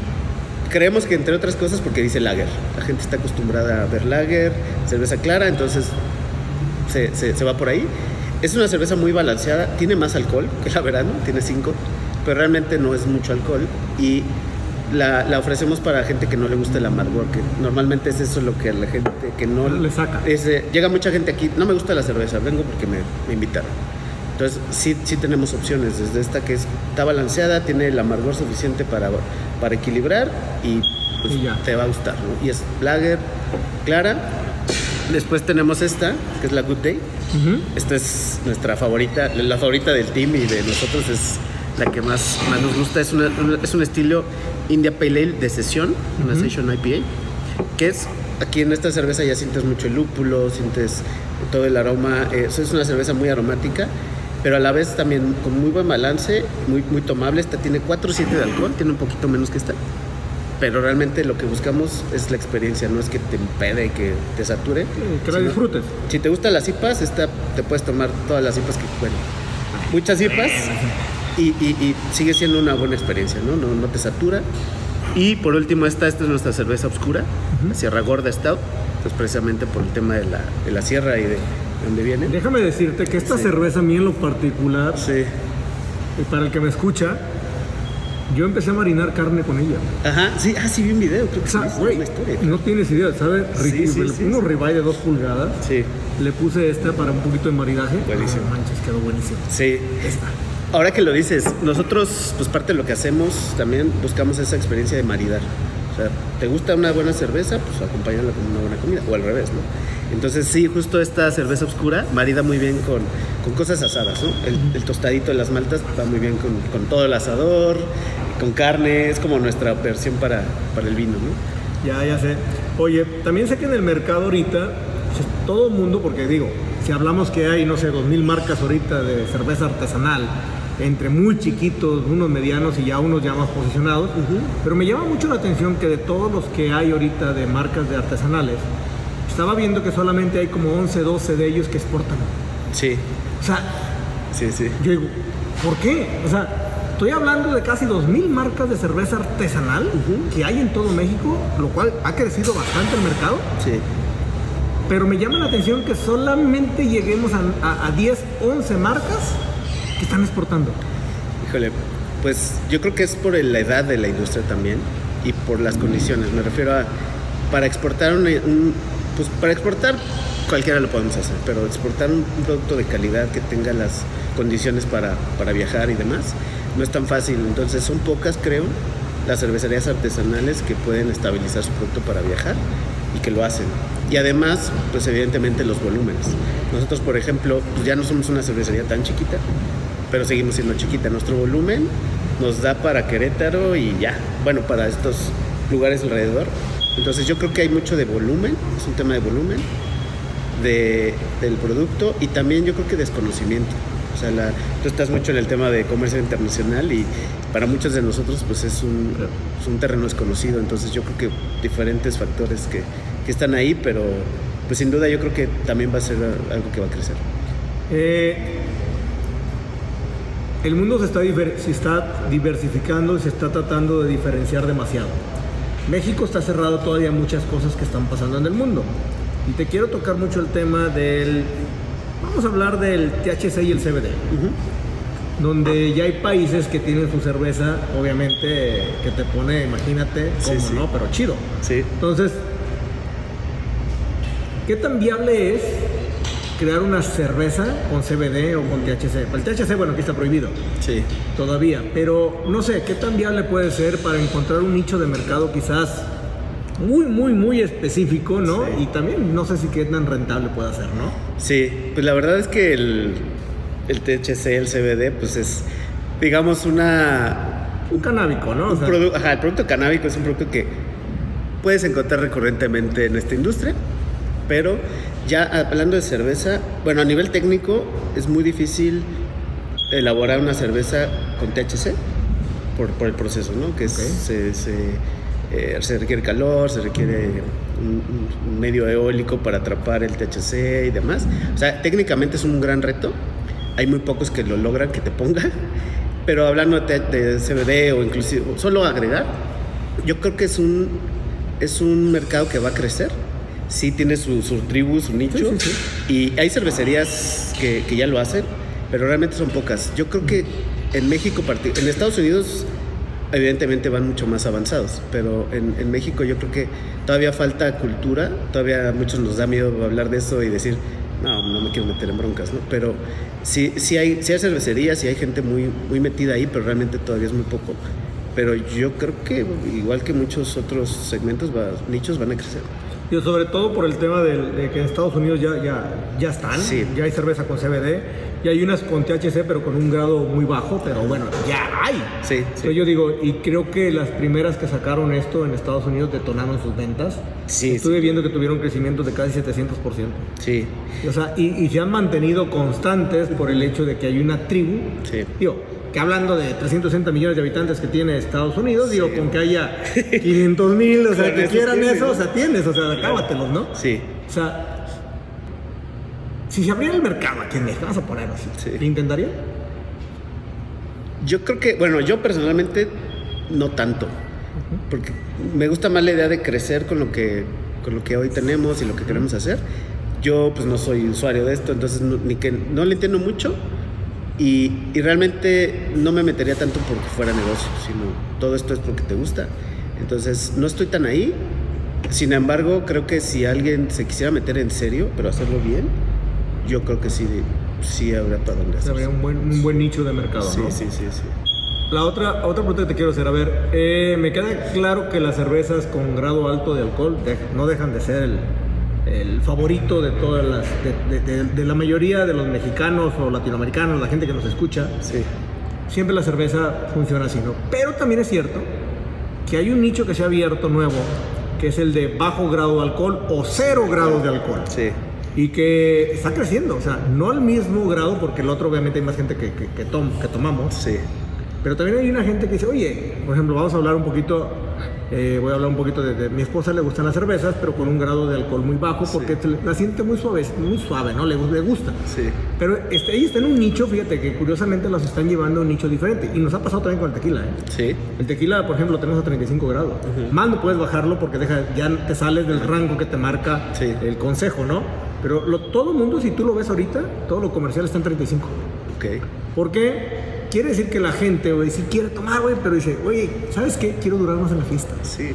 B: creemos que entre otras cosas porque dice lager. La gente está acostumbrada a ver lager, cerveza clara, entonces se, se, va por ahí. Es una cerveza muy balanceada, tiene más alcohol que la verano, tiene 5, pero realmente no es mucho alcohol y la, la, ofrecemos para gente que no le gusta el amargor, que normalmente es eso lo que a la gente que no
A: le saca.
B: llega mucha gente aquí, no me gusta la cerveza, vengo porque me, me invitaron. Entonces sí, sí tenemos opciones, desde esta que está balanceada, tiene el amargor suficiente para, para equilibrar y, pues, te va a gustar. Y es lager clara. Después tenemos esta, que es la Good Day. Esta es nuestra favorita, la favorita del team y de nosotros es la que más, más nos gusta. Es, es un estilo India Pale Ale de sesión, una Session IPA, que es aquí en esta cerveza ya sientes mucho el lúpulo, sientes todo el aroma. Eh, es una cerveza muy aromática pero a la vez también con muy buen balance, muy, muy tomable. Esta tiene 4.7 de alcohol, tiene un poquito menos que esta. Pero realmente lo que buscamos es la experiencia, no es que te impede, que te sature.
A: que la disfrutes.
B: Si te gustan las IPAs, esta te puedes tomar todas las IPAs que, bueno, muchas IPAs y, y, sigue siendo una buena experiencia, ¿no? ¿no? No te satura. Y por último, esta, esta es nuestra cerveza oscura, Sierra Gorda Stout, pues precisamente por el tema de la, de la sierra y de, viene.
A: Déjame decirte que esta cerveza a mí en lo particular,
B: sí.
A: para el que me escucha, Yo empecé a marinar carne con ella.
B: Ajá, sí, ah, sí vi un video, creo que
A: O sea,
B: una historia.
A: no tienes idea, ¿sabes?
B: Sí, sí, sí,
A: ribeye de dos pulgadas.
B: Sí,
A: Le puse esta para un poquito de maridaje.
B: Buenísimo.
A: Ah, manches, quedó buenísimo.
B: sí.
A: Esta.
B: Ahora que lo dices, nosotros, pues parte de lo que hacemos, también buscamos esa experiencia de maridar. O sea, ¿te gusta una buena cerveza? Pues acompáñala con una buena comida, o al revés, ¿no? Entonces sí, justo esta cerveza oscura marida muy bien con, con cosas asadas, ¿no? El, el tostadito de las maltas va muy bien con, con todo el asador, con carne, es como nuestra versión para, para el vino, ¿no?
A: Ya, ya sé. Oye, también sé que en el mercado ahorita, pues, todo el mundo, porque digo, si hablamos que hay, no sé, dos mil marcas ahorita de cerveza artesanal, entre muy chiquitos, unos medianos y ya unos ya más posicionados, pero me llama mucho la atención que de todos los que hay ahorita de marcas de artesanales, estaba viendo que solamente hay como 11, 12 de ellos que exportan.
B: Sí,
A: O sea,
B: sí, sí.
A: yo digo, ¿por qué? O sea, estoy hablando de casi 2.000 marcas de cerveza artesanal que hay en todo México, lo cual ha crecido bastante el mercado,
B: Sí.
A: pero me llama la atención que solamente lleguemos a, a- a 10, 11 marcas que están exportando.
B: Híjole, pues yo creo que es por la edad de la industria también y por las condiciones. Me refiero a, para exportar un, un- pues para exportar cualquiera lo podemos hacer, pero exportar un, producto de calidad que tenga las condiciones para, para viajar y demás, no es tan fácil. Entonces son pocas, creo, las cervecerías artesanales que pueden estabilizar su producto para viajar y que lo hacen. Y además, pues evidentemente los volúmenes. Nosotros, por ejemplo, pues ya no somos una cervecería tan chiquita, pero seguimos siendo chiquita. Nuestro volumen nos da para Querétaro y ya, bueno, para estos lugares alrededor. Entonces yo creo que hay mucho de volumen, es un tema de volumen de, del producto y también yo creo que desconocimiento. O sea, la- tú estás mucho en el tema de comercio internacional y para muchos de nosotros pues es un, un terreno desconocido, entonces yo creo que diferentes factores que, que están ahí, pero pues sin duda yo creo que también va a ser algo que va a crecer.
A: Eh, el mundo se está diversificando y se está tratando de diferenciar demasiado. México está cerrado todavía a muchas cosas que están pasando en el mundo. Y te quiero tocar mucho el tema del... Vamos a hablar del THC y el CBD. Donde ya hay países que tienen su cerveza, obviamente, que te pone, imagínate,
B: Sí,
A: cómo
B: sí.
A: no, pero chido.
B: Sí.
A: Entonces, ¿qué tan viable es crear una cerveza con CBD o con THC? El THC, bueno, aquí está prohibido
B: Sí.
A: todavía, pero no sé, ¿qué tan viable puede ser para encontrar un nicho de mercado quizás muy, muy, muy específico, ¿no?
B: Sí.
A: Y también no sé si qué tan rentable puede ser, ¿no?
B: Sí, pues la verdad es que el, el THC, el CBD, pues es, digamos, una,
A: Un canábico, ¿no? O
B: un
A: sea,
B: produ- ajá, el producto canábico es un producto que puedes encontrar recurrentemente en esta industria, pero ya hablando de cerveza, bueno, a nivel técnico es muy difícil elaborar una cerveza con THC por, por el proceso, ¿no? Que se, se, eh, se requiere calor, se requiere un medio eólico para atrapar el THC y demás. O sea, técnicamente es un gran reto. Hay muy pocos que lo logran que te ponga. Pero hablando de, de CBD o inclusive solo agregar, yo creo que es un, es un mercado que va a crecer. Sí tiene su, su tribu, su nicho.
A: Sí, sí,
B: Y hay cervecerías que, que ya lo hacen, pero realmente son pocas. Yo creo que en México, en Estados Unidos, evidentemente van mucho más avanzados, pero en, en México yo creo que todavía falta cultura, todavía a muchos nos da miedo hablar de eso y decir, no, no me quiero meter en broncas, ¿no? Pero sí, sí, hay, sí hay cervecerías y hay gente muy, muy metida ahí, pero realmente todavía es muy poco. Pero yo creo que igual que muchos otros segmentos, va- nichos van a crecer.
A: Digo, sobre todo por el tema del- de, que en Estados Unidos ya, ya, ya están,
B: Sí.
A: ya hay cerveza con CBD, y hay unas con THC, pero con un grado muy bajo, pero bueno, ya hay.
B: Sí, sí.
A: Entonces yo digo, y creo que las primeras que sacaron esto en Estados Unidos detonaron sus ventas.
B: Sí,
A: Estuve
B: sí.
A: viendo que tuvieron crecimientos de casi 700%.
B: Sí,
A: O sea, y, y se han mantenido constantes por el hecho de que hay una tribu.
B: Sí.
A: Digo, hablando de 360 millones de habitantes que tiene Estados Unidos, digo, con que haya 500 mil, o sea, que quieran eso,
B: ¿no?
A: o sea, tienes, o sea, acábatelos, ¿no?
B: sí.
A: O sea, si se abriera el mercado aquí en México, vamos a ponerlo así,
B: Sí.
A: ¿le intentaría?
B: Yo creo que, bueno, yo personalmente no tanto, porque me gusta más la idea de crecer con lo que, con lo que hoy tenemos y lo que queremos hacer. Yo pues no soy usuario de esto, entonces no, ni que no le entiendo mucho, Y, y realmente no me metería tanto porque fuera negocio, sino todo esto es porque te gusta. Entonces, no estoy tan ahí. Sin embargo, creo que si alguien se quisiera meter en serio, pero hacerlo bien, yo creo que sí, sí habrá para dónde hacerlo.
A: Habría un buen, un buen nicho de mercado,
B: Sí,
A: ¿no?
B: sí, sí, sí.
A: La otra, otra pregunta que te quiero hacer, a ver, eh, me queda claro que las cervezas con grado alto de alcohol no dejan de ser el, el favorito de todas las, de, de- de- de la mayoría de los mexicanos o latinoamericanos, la gente que nos escucha.
B: Sí,
A: Siempre la cerveza funciona así, ¿no? Pero también es cierto que hay un nicho que se ha abierto nuevo, que es el de bajo grado de alcohol o cero grado de alcohol.
B: sí,
A: Y que está creciendo, o sea, no al mismo grado, porque el otro obviamente hay más gente que, que, que tom- que tomamos,
B: sí.
A: pero también hay una gente que dice, oye, por ejemplo, vamos a hablar un poquito, eh, voy a hablar un poquito de, de mi esposa le gustan las cervezas, pero con un grado de alcohol muy bajo, porque
B: Sí.
A: la siente muy suave, muy suave, ¿no? Le, le gusta.
B: Sí.
A: Pero este, ella está en un nicho, fíjate, que curiosamente los están llevando a un nicho diferente. Y nos ha pasado también con el tequila, ¿eh?
B: Sí,
A: El tequila, por ejemplo, lo tenemos a 35 grados. Más no puedes bajarlo porque deja, ya te sales del rango que te marca
B: Sí.
A: el consejo, ¿no? Pero lo- todo el mundo, si tú lo ves ahorita, todo lo comercial está en 35.
B: ok.
A: ¿Por qué? Quiere decir que la gente, güey, sí quiere tomar, güey, pero dice, oye, ¿sabes qué? Quiero durar más en la fiesta.
B: Sí.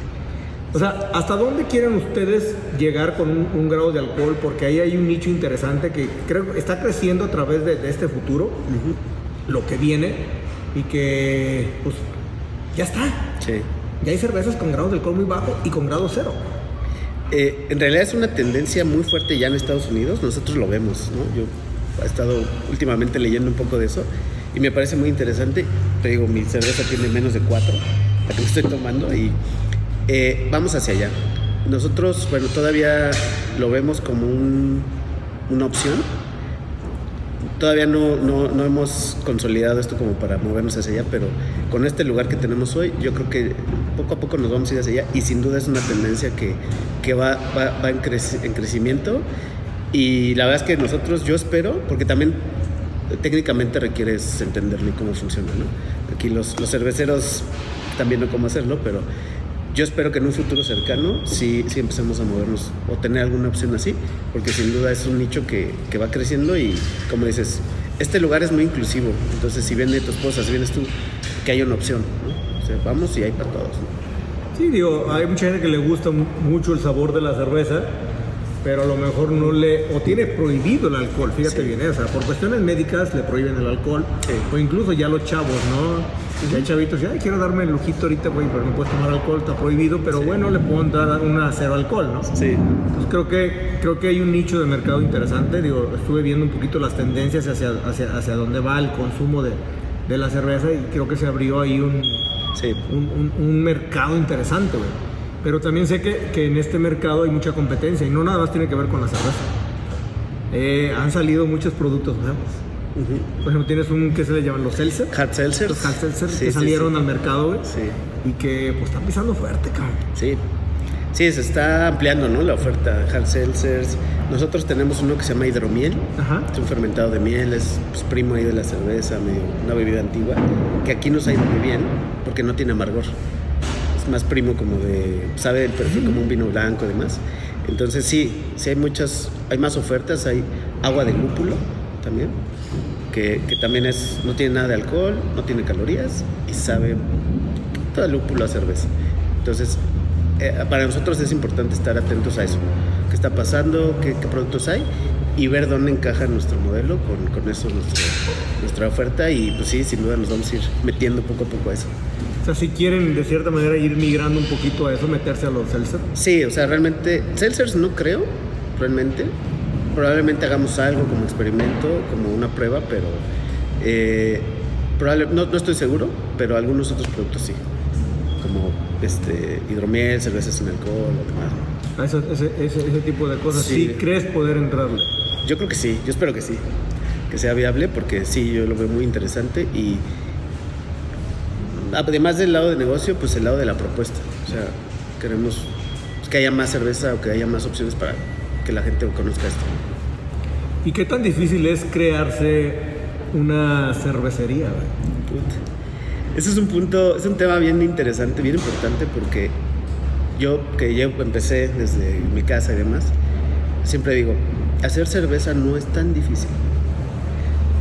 A: O sea, ¿hasta dónde quieren ustedes llegar con un, un grado de alcohol? Porque ahí hay un nicho interesante que creo que está creciendo a través de, de este futuro, lo que viene, y que, pues, ya está.
B: Sí.
A: Ya hay cervezas con grado de alcohol muy bajo y con grado cero.
B: Eh, en realidad es una tendencia muy fuerte ya en Estados Unidos, nosotros lo vemos, ¿no? Yo he estado últimamente leyendo un poco de eso y me parece muy interesante. Te digo, mi cerveza tiene menos de cuatro, la que estoy tomando, y eh, vamos hacia allá. Nosotros, bueno, todavía lo vemos como un- una opción. Todavía no, no, no hemos consolidado esto como para movernos hacia allá, pero con este lugar que tenemos hoy, yo creo que poco a poco nos vamos a ir hacia allá y sin duda es una tendencia que, que va, va, va en, en crecimiento. Y la verdad es que nosotros, yo espero, porque también técnicamente requieres entenderle cómo funciona, ¿no? Aquí los, los cerveceros también no cómo hacerlo, pero yo espero que en un futuro cercano sí, sí empecemos a movernos o tener alguna opción así, porque sin duda es un nicho que, que va creciendo y como dices, este lugar es muy inclusivo, entonces si viene tu esposa, si vienes tú, que haya una opción, ¿no? Vamos y hay para todos.
A: Sí, digo, hay mucha gente que le gusta mu- mucho el sabor de la cerveza, pero a lo mejor no le, o tiene prohibido el alcohol, fíjate
B: Sí.
A: bien, o sea, por cuestiones médicas le prohíben el alcohol,
B: Sí.
A: o incluso ya los chavos, ¿no? Ya hay chavitos que, ay, quiero darme el lujito ahorita, güey, pero no puedes tomar alcohol, está prohibido, pero
B: Sí.
A: bueno, le puedo dar una cero alcohol, ¿no?
B: Sí,
A: Entonces creo que, creo que hay un nicho de mercado interesante. Digo, estuve viendo un poquito las tendencias hacia, hacia, hacia dónde va el consumo de, de la cerveza y creo que se abrió ahí un,
B: sí,
A: un, un- un mercado interesante, güey. Pero también sé que, que en este mercado hay mucha competencia y no nada más tiene que ver con la cerveza. Eh, han salido muchos productos nuevos.
B: Ujú.
A: Por ejemplo, tienes un que se le llaman los seltzer.
B: Hard seltzers.
A: Los hard seltzer
B: Sí,
A: que
B: sí,
A: salieron
B: sí.
A: al mercado, güey.
B: Sí.
A: Y que pues están pisando fuerte, cabrón.
B: Sí, sí, se está ampliando ¿no? la oferta hard seltzers. Nosotros tenemos uno que se llama hidromiel.
A: Ajá.
B: Es un fermentado de miel, es pues, primo ahí de la cerveza, medio, una bebida antigua, que aquí nos ha ido muy bien porque no tiene amargor. Más primo como de, sabe el perfil como un vino blanco y demás. Entonces sí, sí hay muchas, hay más ofertas, hay agua de lúpulo también, que, que también es, no tiene nada de alcohol, no tiene calorías y sabe todo el lúpulo a cerveza. Entonces, eh, para nosotros es importante estar atentos a eso. ¿Qué está pasando? ¿Qué, qué productos hay? Y ver dónde encaja nuestro modelo con, con eso, nuestro- nuestra oferta. Y pues sí, sin duda nos vamos a ir metiendo poco a poco a eso.
A: O sea, si quieren de cierta manera ir migrando un poquito a eso, meterse a los seltzer.
B: Sí, o sea, realmente, Seltzers no creo, realmente. Probablemente hagamos algo como experimento, como una prueba, pero eh, probable- no, no estoy seguro, pero algunos otros productos sí. Como este, hidromiel, cerveza sin alcohol o demás.
A: A eso- ese, ese- ese tipo de cosas.
B: Sí.
A: Sí. crees poder entrarle.
B: Yo creo que sí, yo espero que sí, que sea viable porque sí, yo lo veo muy interesante y además del lado de negocio, pues el lado de la propuesta. O sea, queremos que haya más cerveza o que haya más opciones para que la gente conozca esto.
A: ¿Y qué tan difícil es crearse una cervecería?
B: Puta. Ese es un punto, es un tema bien interesante, bien importante porque yo que yo empecé desde mi casa y demás, siempre digo, hacer cerveza no es tan difícil.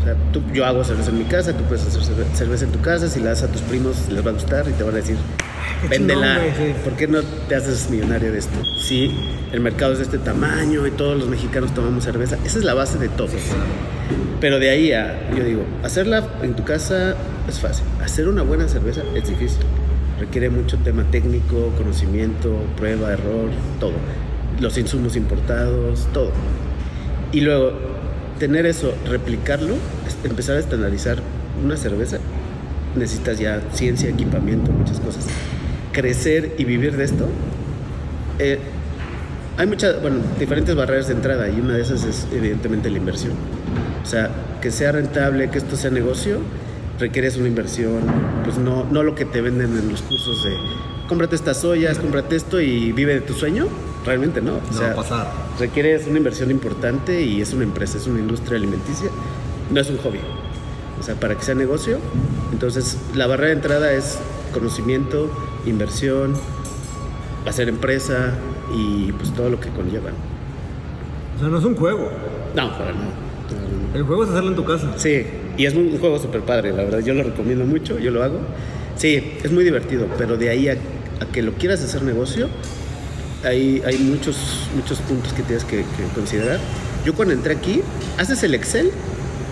B: O sea, tú, yo hago cerveza en mi casa, tú puedes hacer cerve- cerveza en tu casa, si la das a tus primos les va a gustar y te van a decir, véndela,
A: sí.
B: ¿por qué no te haces millonario de esto? Sí, el mercado es de este tamaño y todos los mexicanos tomamos cerveza, esa es la base de todo. Pero de ahí a, yo digo, hacerla en tu casa es fácil, hacer una buena cerveza es difícil. Requiere mucho tema técnico, conocimiento, prueba, error, todo. Los insumos importados, todo. Y luego, tener eso, replicarlo, empezar a estandarizar una cerveza, necesitas ya ciencia, equipamiento, muchas cosas. Crecer y vivir de esto, eh, hay muchas, bueno, diferentes barreras de entrada y una de esas es evidentemente la inversión. O sea, que sea rentable, que esto sea negocio, requieres una inversión, pues no, no lo que te venden en los cursos de cómprate estas ollas, cómprate esto y vive de tu sueño. Realmente no. O
A: No
B: sea,
A: va a pasar.
B: requieres una inversión importante y es una empresa, es una industria alimenticia, no es un hobby. O sea, para que sea negocio, entonces la barrera de entrada es conocimiento, inversión, hacer empresa y pues todo lo que conllevan.
A: O sea, no es un juego.
B: No, para nada. No.
A: El juego es hacerlo en tu casa.
B: Sí, y es un un juego súper padre, la verdad. Yo lo recomiendo mucho, yo lo hago. Sí, es muy divertido, pero de ahí a, a que lo quieras hacer negocio, hay, hay muchos, muchos puntos que tienes que, que considerar. Yo cuando entré aquí, haces el Excel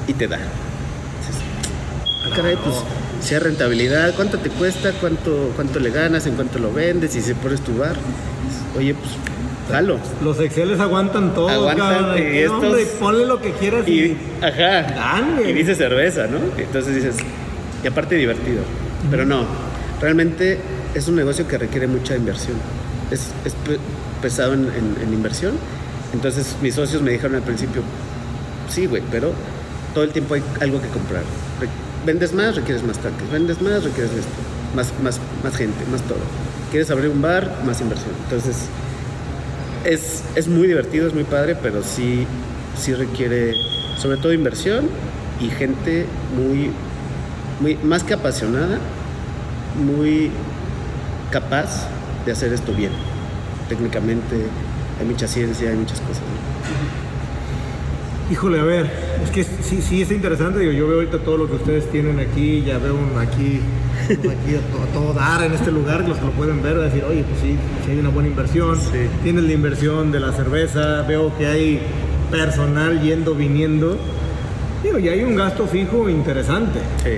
B: y te da. Dices, ah, caray, pues sea rentabilidad, cuánto te cuesta, cuánto, cuánto le ganas, en cuánto lo vendes, y si pones tu bar. Oye, pues, jalo.
A: Los Exceles aguantan todo,
B: Aguantan,
A: ¿Qué
B: estos-
A: hombre? ponle lo que quieras y...
B: Y, ajá.
A: Dan.
B: Y dice cerveza, ¿no? Entonces dices, y aparte divertido. Pero no, realmente es un negocio que requiere mucha inversión. Es, es pe- pesado en, inversión. Entonces mis socios me dijeron al principio, sí, güey, pero todo el tiempo hay algo que comprar. Vendes más, requieres más tanques. Vendes más, requieres esto. Más, más, más gente, más todo. Quieres abrir un bar, más inversión. Entonces es, es muy divertido, es muy padre, pero sí, sí requiere sobre todo inversión y gente muy, muy, más que apasionada, muy capaz de hacer esto bien. Técnicamente hay mucha ciencia, hay muchas cosas. ¿no?
A: Híjole, a ver, es que sí, sí es interesante, digo, yo veo ahorita todo lo que ustedes tienen aquí, ya veo aquí, pues, aquí a, to- a todo dar en este lugar, los que lo pueden ver, decir, oye, pues sí, sí hay una buena inversión,
B: Sí.
A: tienes la inversión de la cerveza, veo que hay personal yendo, viniendo, digo, y hay un gasto fijo interesante,
B: Sí,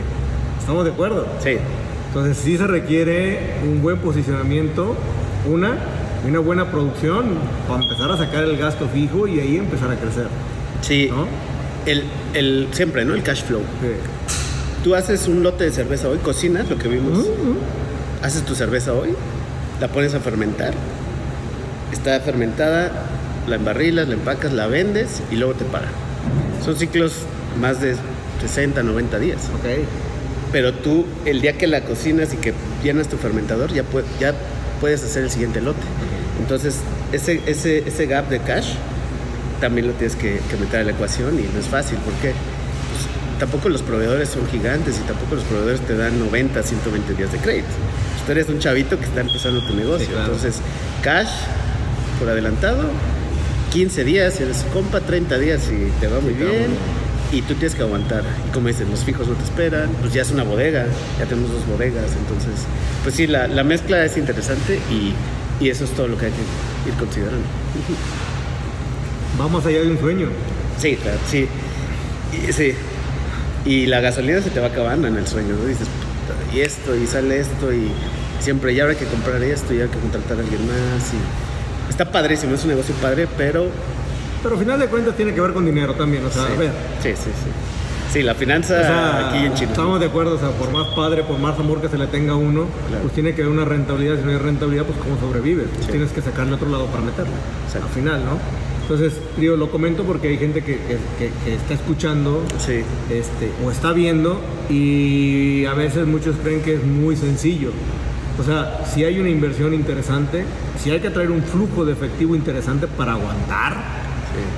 A: ¿estamos de acuerdo?
B: sí,
A: Entonces sí se requiere un buen posicionamiento, una, una buena producción para empezar a sacar el gasto fijo y ahí empezar a crecer,
B: sí.
A: ¿no?
B: El, el, siempre, ¿no? El cash flow.
A: Sí.
B: Tú haces un lote de cerveza hoy, cocinas, lo que vimos.
A: Ujú.
B: haces tu cerveza hoy, la pones a fermentar, está fermentada, la embarrilas, la empacas, la vendes y luego te pagan. Son ciclos más de 60, 90 días.
A: Ok.
B: Pero tú, el día que la cocinas y que llenas tu fermentador, ya, pue- ya puedes hacer el siguiente lote. Entonces, ese, ese, ese gap de cash también lo tienes que, que meter a la ecuación y no es fácil. porque pues, tampoco los proveedores son gigantes y tampoco los proveedores te dan 90, 120 días de crédito. Pues, Tú eres un chavito que está empezando tu negocio.
A: Sí, claro.
B: Entonces, cash por adelantado, 15 días, eres compa, 30 días y te va muy bien. Y tú tienes que aguantar. Y como dicen, los fijos no te esperan. Pues ya es una bodega. Ya tenemos dos bodegas. Entonces, pues sí, la, la mezcla es interesante y, y eso es todo lo que hay que ir considerando.
A: Vamos allá de un sueño.
B: Sí, claro, sí. Y, sí. Y la gasolina se te va acabando en el sueño, ¿no? Dices, "Puta, y esto, y sale esto, y siempre ya habrá que comprar esto, y hay que contratar a alguien más. Y está padrísimo, es un negocio padre, pero.
A: Pero al final de cuentas tiene que ver con dinero también. O sea,
B: sí,
A: a ver.
B: sí, sí, sí. Sí, la finanza
A: o sea,
B: aquí en Chile.
A: Estamos de acuerdo, o sea, por más padre, por más amor que se le tenga a uno,
B: Claro.
A: pues tiene que haber una rentabilidad. Si no hay rentabilidad, pues cómo sobrevive. Pues
B: Sí.
A: Tienes que sacarle otro lado para meterlo.
B: Exacto.
A: Al final, ¿no? Entonces, digo, lo comento porque hay gente que, que- que- que está escuchando
B: Sí,
A: este, o está viendo y a veces muchos creen que es muy sencillo. O sea, si hay una inversión interesante, si hay que traer un flujo de efectivo interesante para aguantar.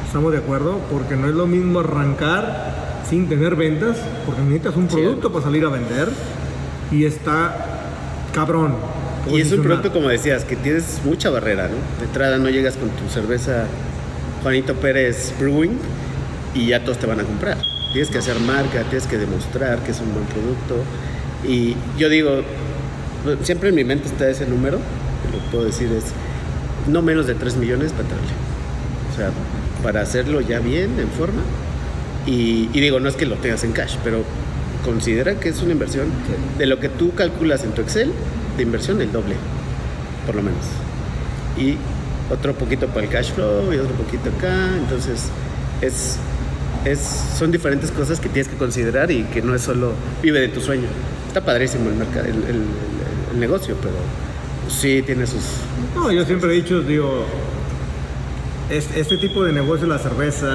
A: Estamos de acuerdo, porque no es lo mismo arrancar sin tener ventas, porque necesitas un
B: Sí.
A: producto para salir a vender y está cabrón.
B: Y es un producto, como decías, que tienes mucha barrera, ¿no? De entrada no llegas con tu cerveza Juanito Pérez Brewing y ya todos te van a comprar. Tienes que hacer marca, tienes que demostrar que es un buen producto. Y yo digo, siempre en mi mente está ese número, lo que puedo decir es no menos de 3 millones para entrarle. O sea, para hacerlo ya bien, en forma. Y, y, digo, no es que lo tengas en cash, pero considera que es una inversión de lo que tú calculas en tu Excel, de inversión el doble, por lo menos. Y otro poquito para el cash flow y otro poquito acá. Entonces, es, es, son diferentes cosas que tienes que considerar y que no es solo vive de tu sueño. Está padrísimo el, mercado, el, el, el negocio, pero sí tiene sus...
A: No, yo siempre he dicho, digo, este, tipo de negocio, la cerveza,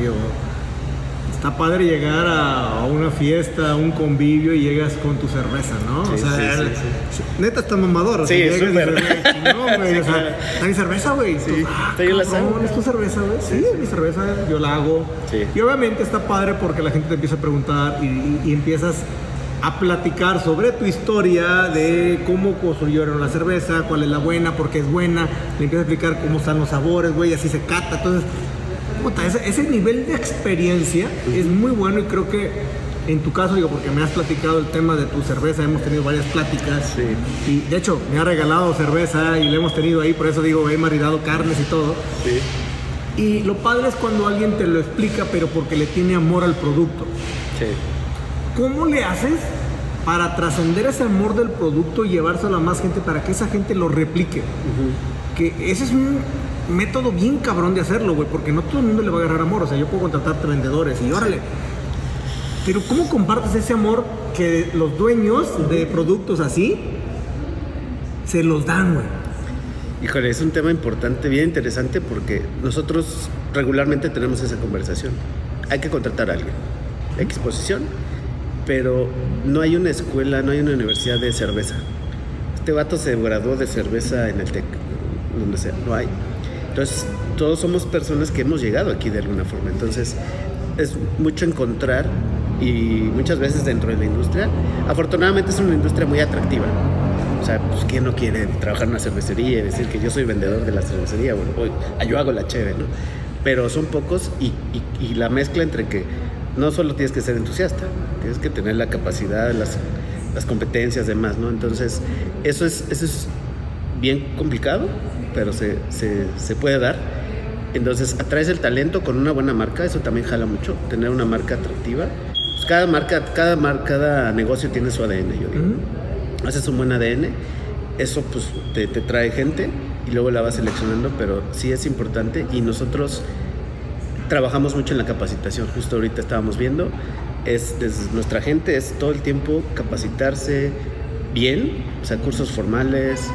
A: digo, está padre llegar a, una fiesta, a un convivio y llegas con tu cerveza, ¿no?
B: Sí,
A: o sea,
B: sí, sí,
A: neta está mamador.
B: Sí, súper.
A: No, güey, o sea, ¿está mi cerveza, güey?
B: Sí,
A: ah,
B: la
A: cabrón, ¿Es tu cerveza, güey? Sí, mi cerveza, yo la hago. Y obviamente está padre porque la gente te empieza a preguntar y, y, y empiezas a platicar sobre tu historia de cómo construyeron la cerveza, cuál es la buena, por qué es buena, le empieza a explicar cómo están los sabores, güey, así se cata. Entonces, puta, ese, ese, nivel de experiencia es muy bueno y creo que en tu caso, digo, porque me has platicado el tema de tu cerveza, hemos tenido varias pláticas.
B: Sí.
A: Y de hecho, me ha regalado cerveza y le hemos tenido ahí, por eso digo, he maridado carnes y todo.
B: Sí.
A: Y lo padre es cuando alguien te lo explica, pero porque le tiene amor al producto.
B: Sí.
A: ¿Cómo le haces para trascender ese amor del producto y llevárselo a más gente para que esa gente lo replique? Uh -huh. Que ese es un método bien cabrón de hacerlo, güey, porque no todo el mundo le va a agarrar amor. O sea, yo puedo contratarte vendedores y órale. Pero ¿cómo compartes ese amor que los dueños de productos así se los dan, güey?
B: Híjole, es un tema importante, bien interesante, porque nosotros regularmente tenemos esa conversación. Hay que contratar a alguien. Exposición, pero no hay una escuela, no hay una universidad de cerveza. Este vato se graduó de cerveza en el TEC, donde sea, no hay. Entonces, todos somos personas que hemos llegado aquí de alguna forma. Entonces, es mucho encontrar y muchas veces dentro de la industria, afortunadamente es una industria muy atractiva. O sea, pues ¿quién no quiere trabajar en una cervecería y decir que yo soy vendedor de la cervecería? Bueno, hoy, yo hago la cheve, ¿no? Pero son pocos y, y, y la mezcla entre que no solo tienes que ser entusiasta, tienes que tener la capacidad, las, las competencias, demás, ¿no? Entonces, eso es, eso es bien complicado, pero se, se, se, puede dar. Entonces, atraes el talento con una buena marca, eso también jala mucho, tener una marca atractiva. Pues cada marca, cada, mar, cada negocio tiene su ADN, yo digo. Uh -huh. Haces un buen ADN, eso pues te, te trae gente y luego la vas seleccionando, pero sí es importante y nosotros trabajamos mucho en la capacitación, justo ahorita estábamos viendo, es nuestra gente es todo el tiempo capacitarse bien, o sea, cursos formales,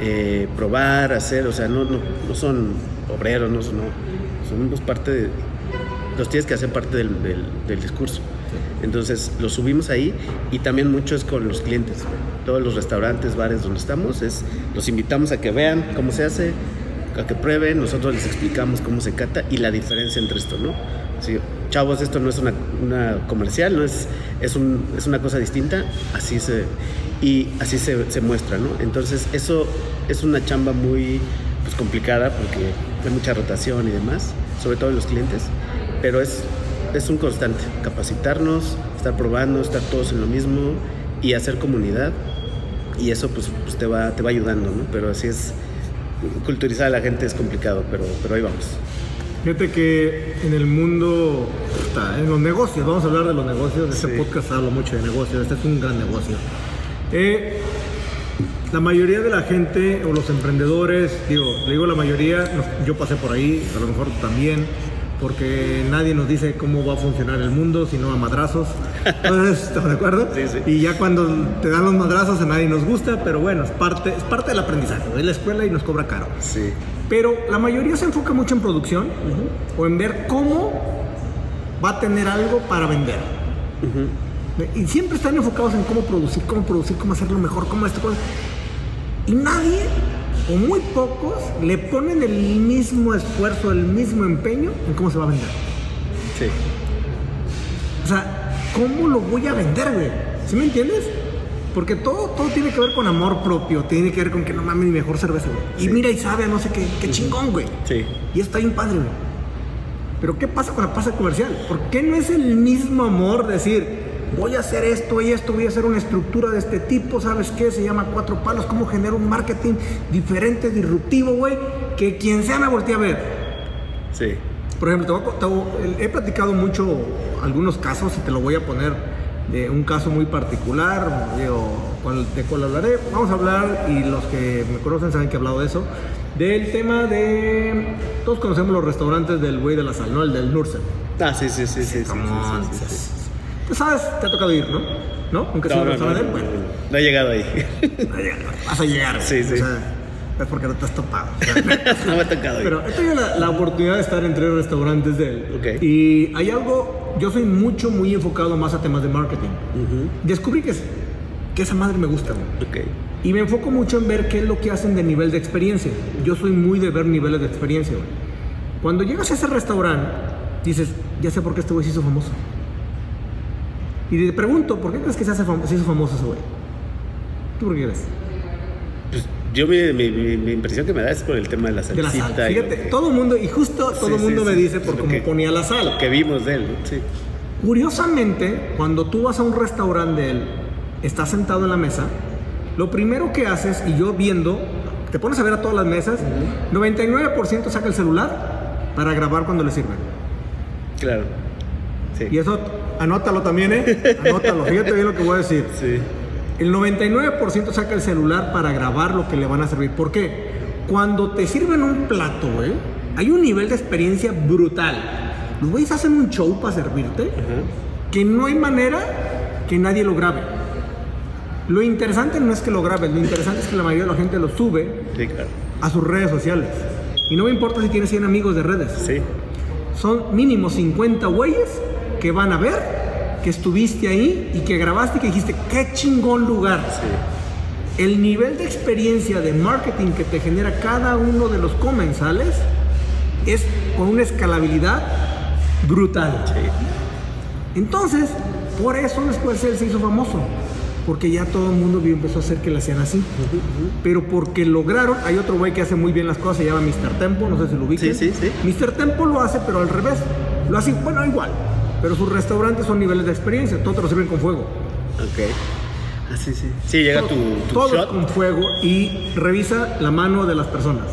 B: eh, probar, hacer, o sea, no, no, no son obreros, no, no somos parte de, los tienes que hacer parte del, del, discurso. Entonces lo subimos ahí y también mucho es con los clientes. Todos los restaurantes, bares donde estamos, es, los invitamos a que vean cómo se hace, a que prueben, nosotros les explicamos cómo se cata y la diferencia entre esto, ¿no? Sí, chavos, esto no es una, una comercial, no es, es, un, es, una cosa distinta, así se, y así se, se, muestra, ¿no? Entonces eso es una chamba muy pues, complicada porque hay mucha rotación y demás, sobre todo en los clientes, pero es, es un constante, capacitarnos, estar probando, estar todos en lo mismo y hacer comunidad y eso pues, pues te, va, te va ayudando, ¿no? Pero así es, culturizar a la gente es complicado, pero, pero ahí vamos.
A: Fíjate que en el mundo, en los negocios, vamos a hablar de los negocios, este sí. podcast hablo mucho de negocios, este es un gran negocio. Eh, la mayoría de la gente o los emprendedores, digo, digo la mayoría, yo pasé por ahí, a lo mejor también, porque nadie nos dice cómo va a funcionar el mundo, sino a madrazos. Entonces, ¿estamos de acuerdo?
B: Sí, sí.
A: Y ya cuando te dan los madrazos a nadie nos gusta, pero bueno, es parte, es parte del aprendizaje. Es la escuela y nos cobra caro.
B: Sí.
A: Pero la mayoría se enfoca mucho en producción uh -huh. o en ver cómo va a tener algo para vender. Uh -huh. Y siempre están enfocados en cómo producir, cómo producir, cómo hacerlo mejor, cómo esto. Cómo... Y nadie o muy pocos le ponen el mismo esfuerzo, el mismo empeño en cómo se va a vender.
B: Sí.
A: O sea, ¿cómo lo voy a vender, güey? ¿Sí me entiendes? Porque todo, todo tiene que ver con amor propio, tiene que ver con que no mames mi mejor cerveza, güey. Sí. Y mira y sabe a no sé qué, qué chingón, güey.
B: Sí.
A: Y está bien padre, güey. Pero ¿qué pasa con la pasa comercial? ¿Por qué no es el mismo amor decir, voy a hacer esto y esto, voy a hacer una estructura de este tipo, ¿sabes qué? Se llama cuatro palos, ¿cómo genero un marketing diferente, disruptivo, güey? Que quien sea me voltee a ver.
B: Sí.
A: Por ejemplo, te voy a- te- he platicado mucho algunos casos y te lo voy a poner de un caso muy particular, digo, de cuál hablaré. Vamos a hablar, y los que me conocen saben que he hablado de eso, del tema de... Todos conocemos los restaurantes del güey de la sal, ¿no? El del Nursen.
B: Ah, sí, sí, sí, sí. sí, sí, sí,
A: Tú sabes, te ha tocado ir, ¿no? ¿No? Aunque sea
B: No,
A: un
B: no, no,
A: restaurante,
B: no,
A: bueno,
B: no, no he llegado ahí.
A: vas a llegar.
B: Sí, sí.
A: O sea, es porque no te has topado. O sea,
B: no me ha tocado.
A: Pero he tenido la, la oportunidad de estar en tres restaurantes de él.
B: Ok.
A: Y hay algo, yo soy mucho, muy enfocado más a temas de marketing.
B: Ujú.
A: Descubrí que, es- que esa madre me gusta, güey.
B: Ok.
A: Y me enfoco mucho en ver qué es lo que hacen de nivel de experiencia. Yo soy muy de ver niveles de experiencia. Cuando llegas a ese restaurante, dices, ya sé por qué este güey se hizo famoso. Y te pregunto, ¿por qué crees que se, hace fam- se hizo famoso ese güey? ¿Tú por qué crees?
B: Pues yo mi, mi, mi- mi impresión que me da es por el tema de la
A: De la
B: salsita.
A: sal. Fíjate,
B: que-
A: todo el mundo, y justo todo el
B: sí,
A: mundo me dice por cómo
B: que-
A: ponía la sal.
B: Lo que vimos de él, sí.
A: Curiosamente, cuando tú vas a un restaurante de él, estás sentado en la mesa, lo primero que haces, y yo viendo, te pones a ver a todas las mesas, 99% saca el celular para grabar cuando le sirven.
B: Claro. Sí.
A: Y eso, anótalo también, ¿eh? Anótalo, fíjate bien lo que voy a decir.
B: Sí.
A: El 99% saca el celular para grabar lo que le van a servir. ¿Por qué? Cuando te sirven un plato, güey, hay un nivel de experiencia brutal. Los güeyes hacen un show para servirte
B: Ajá.
A: que no hay manera que nadie lo grabe. Lo interesante no es que lo graben, lo interesante es que la mayoría de la gente lo sube
B: Sí, claro.
A: a sus redes sociales. Y no me importa si tienes 100 amigos de redes.
B: Sí.
A: Son mínimo 50 güeyes que van a ver que estuviste ahí y que grabaste y que dijiste, qué chingón lugar.
B: Sí.
A: El nivel de experiencia de marketing que te genera cada uno de los comensales es con una escalabilidad brutal.
B: Sí.
A: Entonces, por eso después él se hizo famoso. Porque ya todo el mundo empezó a hacer que le hacían así. Pero porque lograron, hay otro güey que hace muy bien las cosas, se llama Mr. Tempo, no sé si lo ubican.
B: Sí, sí, sí.
A: Mr. Tempo lo hace, pero al revés. Lo hace, bueno, igual. Pero sus restaurantes son niveles de experiencia, todos te lo sirven con fuego.
B: Ok. Ah, sí, sí. Llega tu, tu
A: Todo
B: shot.
A: con fuego y revisa la mano de las personas.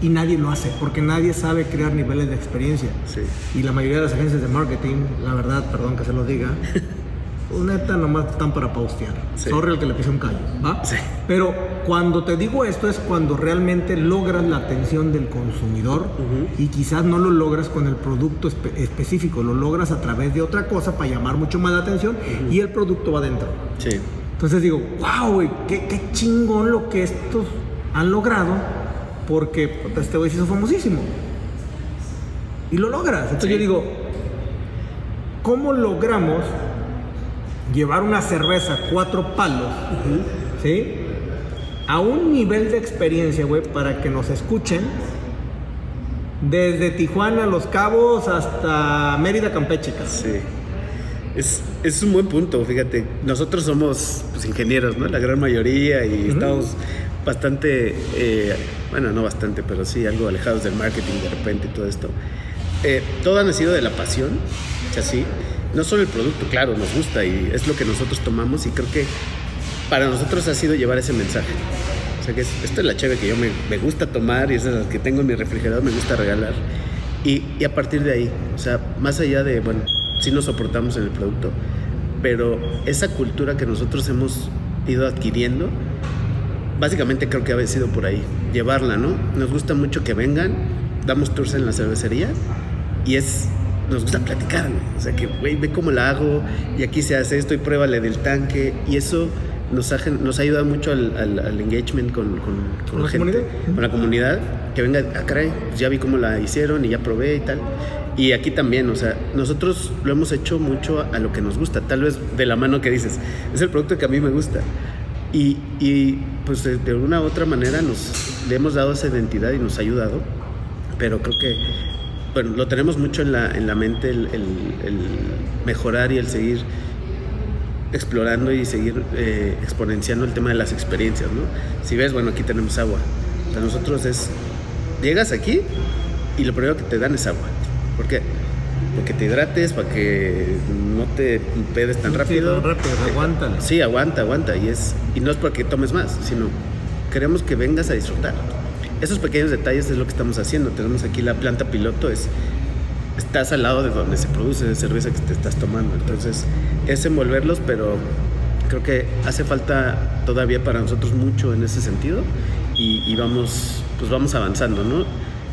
A: Y nadie lo hace, porque nadie sabe crear niveles de experiencia.
B: Sí.
A: Y la mayoría de las agencias de marketing, la verdad, perdón que se lo diga, neta nomás están para paustear.
B: Sí.
A: Sorry el que le pise un callo, ¿va?
B: Sí.
A: Pero cuando te digo esto es cuando realmente logras la atención del consumidor y quizás no lo logras con el producto espe- específico, lo logras a través de otra cosa para llamar mucho más la atención y el producto va adentro.
B: Sí.
A: Entonces digo, wow, güey, qué, qué chingón lo que estos han logrado, porque este güey se hizo famosísimo. Y lo logras. Entonces
B: Sí.
A: yo digo, ¿cómo logramos llevar una cerveza cuatro palos, ¿sí? A un nivel de experiencia, güey, para que nos escuchen desde Tijuana, Los Cabos, hasta Mérida, Campeche, casi.
B: Sí. Es, es un buen punto, fíjate. Nosotros somos pues, ingenieros, ¿no? La gran mayoría y estamos bastante, eh, bueno, no bastante, pero sí algo alejados del marketing de repente y todo esto. Eh, todo ha nacido de la pasión, o sea, sí. No solo el producto, claro, nos gusta y es lo que nosotros tomamos y creo que para nosotros ha sido llevar ese mensaje. O sea, que es- esto es la cheve que yo me, me gusta tomar y es de las que tengo en mi refrigerador, me gusta regalar. Y, y a partir de ahí, o sea, más allá de, bueno, sí nos soportamos en el producto, pero esa cultura que nosotros hemos ido adquiriendo, básicamente creo que ha sido por ahí, llevarla, ¿no? Nos gusta mucho que vengan, damos tours en la cervecería y es, nos gusta platicar, güey. O sea, que, güey, ve cómo la hago y aquí se hace esto y pruébale del tanque y eso nos ha, nos ha ayudado mucho al, al- al engagement con, con, con
A: ¿Con
B: la
A: la
B: gente,
A: comunidad?
B: con la comunidad, que venga, ah, caray, pues ya vi cómo la hicieron y ya probé y tal. Y aquí también, o sea, nosotros lo hemos hecho mucho a, a lo que nos gusta, tal vez de la mano que dices, es el producto que a mí me gusta. Y, y, pues de, de una u otra manera nos le hemos dado esa identidad y nos ha ayudado, pero creo que bueno, lo tenemos mucho en la, en la mente el, el- el mejorar y el seguir explorando y seguir eh, exponenciando el tema de las experiencias, ¿no? Si ves, bueno, aquí tenemos agua. Para nosotros es, llegas aquí y lo primero que te dan es agua. ¿Por qué? para que te hidrates, para que no te pedes tan rápido.
A: Sí, rápido, aguanta.
B: Sí, aguanta, aguanta. Y, es, y no es porque tomes más, sino queremos que vengas a disfrutar. Esos pequeños detalles es lo que estamos haciendo. Tenemos aquí la planta piloto, es estás al lado de donde se produce la cerveza que te estás tomando. Entonces, es envolverlos, pero creo que hace falta todavía para nosotros mucho en ese sentido y, vamos, pues vamos avanzando, ¿no?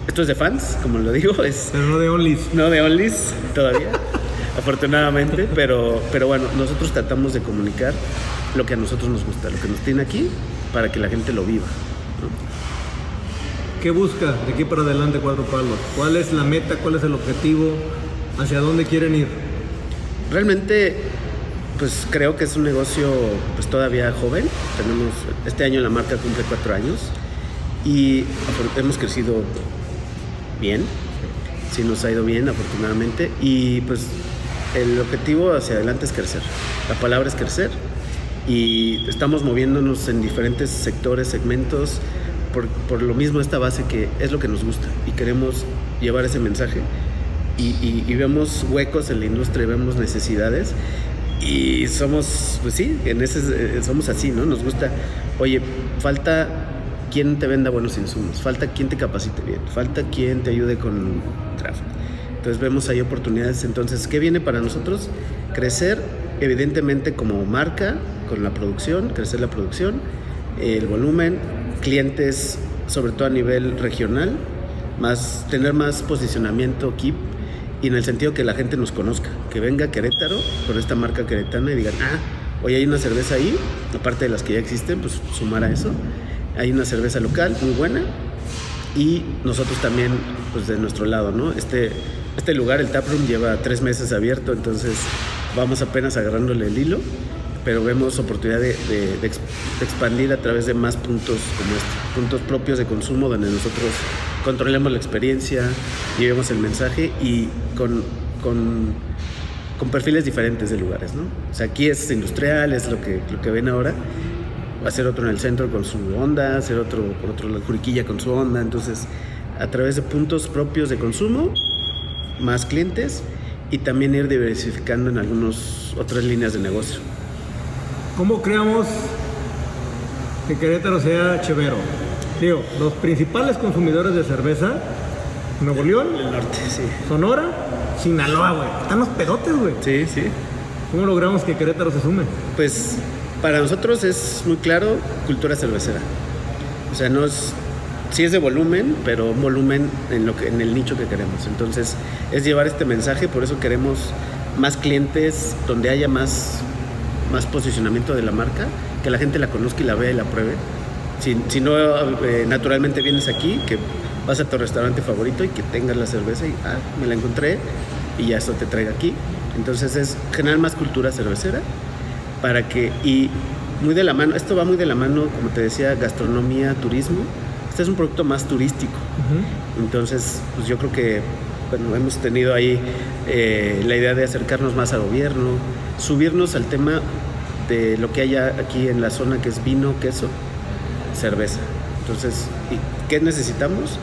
B: Esto es de fans, como lo digo, es...
A: Pero no de onlys.
B: No de onlys todavía, afortunadamente, pero, pero bueno, nosotros tratamos de comunicar lo que a nosotros nos gusta, lo que nos tiene aquí, para que la gente lo viva.
A: ¿Qué busca de aquí para adelante Cuatro Palos? ¿Cuál es la meta? ¿Cuál es el objetivo? ¿Hacia dónde quieren ir?
B: Realmente, pues creo que es un negocio pues todavía joven. Tenemos, este año la marca cumple cuatro años y hemos crecido bien. Sí nos ha ido bien, afortunadamente. Y pues el objetivo hacia adelante es crecer. La palabra es crecer y estamos moviéndonos en diferentes sectores, segmentos por, lo mismo esta base que es lo que nos gusta y queremos llevar ese mensaje y, vemos huecos en la industria, vemos necesidades y somos, pues sí, en ese, eh, somos así, ¿no? Nos gusta, oye, falta quien te venda buenos insumos, falta quien te capacite bien, falta quien te ayude con tráfico. Entonces vemos ahí oportunidades. Entonces, ¿qué viene para nosotros? Crecer, evidentemente, como marca, con la producción, crecer la producción, el volumen, clientes, sobre todo a nivel regional, más, tener más posicionamiento KIP y en el sentido que la gente nos conozca, que venga a Querétaro con esta marca queretana y digan, ah, hoy hay una cerveza ahí, aparte de las que ya existen, pues sumar a eso. Hay una cerveza local muy buena y nosotros también, pues de nuestro lado, ¿no? Este, este lugar, el Taproom, lleva tres meses abierto, entonces vamos apenas agarrándole el hilo pero vemos oportunidad de, expandir a través de más puntos como este, puntos propios de consumo donde nosotros controlemos la experiencia, llevemos el mensaje y con, con, con, perfiles diferentes de lugares, ¿no? O sea, aquí es industrial, es lo que, lo que ven ahora, va a ser otro en el centro con su onda, hacer otro por otro la Juriquilla con su onda, entonces a través de puntos propios de consumo, más clientes y también ir diversificando en algunas otras líneas de negocio.
A: ¿Cómo creamos que Querétaro sea chevero? Digo, los principales consumidores de cerveza, Nuevo León,
B: el norte, sí.
A: Sonora, Sinaloa, güey. Están los pedotes, güey.
B: Sí, sí.
A: ¿Cómo logramos que Querétaro se sume?
B: Pues para nosotros es muy claro cultura cervecera. O sea, no es sí es de volumen, pero un volumen en lo que en el nicho que queremos. Entonces, es llevar este mensaje, por eso queremos más clientes donde haya más más posicionamiento de la marca, que la gente la conozca y la vea y la pruebe. Si, si no, eh, naturalmente vienes aquí, que vas a tu restaurante favorito y que tengas la cerveza y, ah, me la encontré y ya eso te traiga aquí. Entonces es generar más cultura cervecera para que, y muy de la mano, esto va muy de la mano, como te decía, gastronomía, turismo. Este es un producto más turístico. Entonces, pues yo creo que bueno, hemos tenido ahí eh, la idea de acercarnos más al gobierno, subirnos al tema de lo que hay aquí en la zona, que es vino, queso, cerveza. Entonces, ¿qué necesitamos?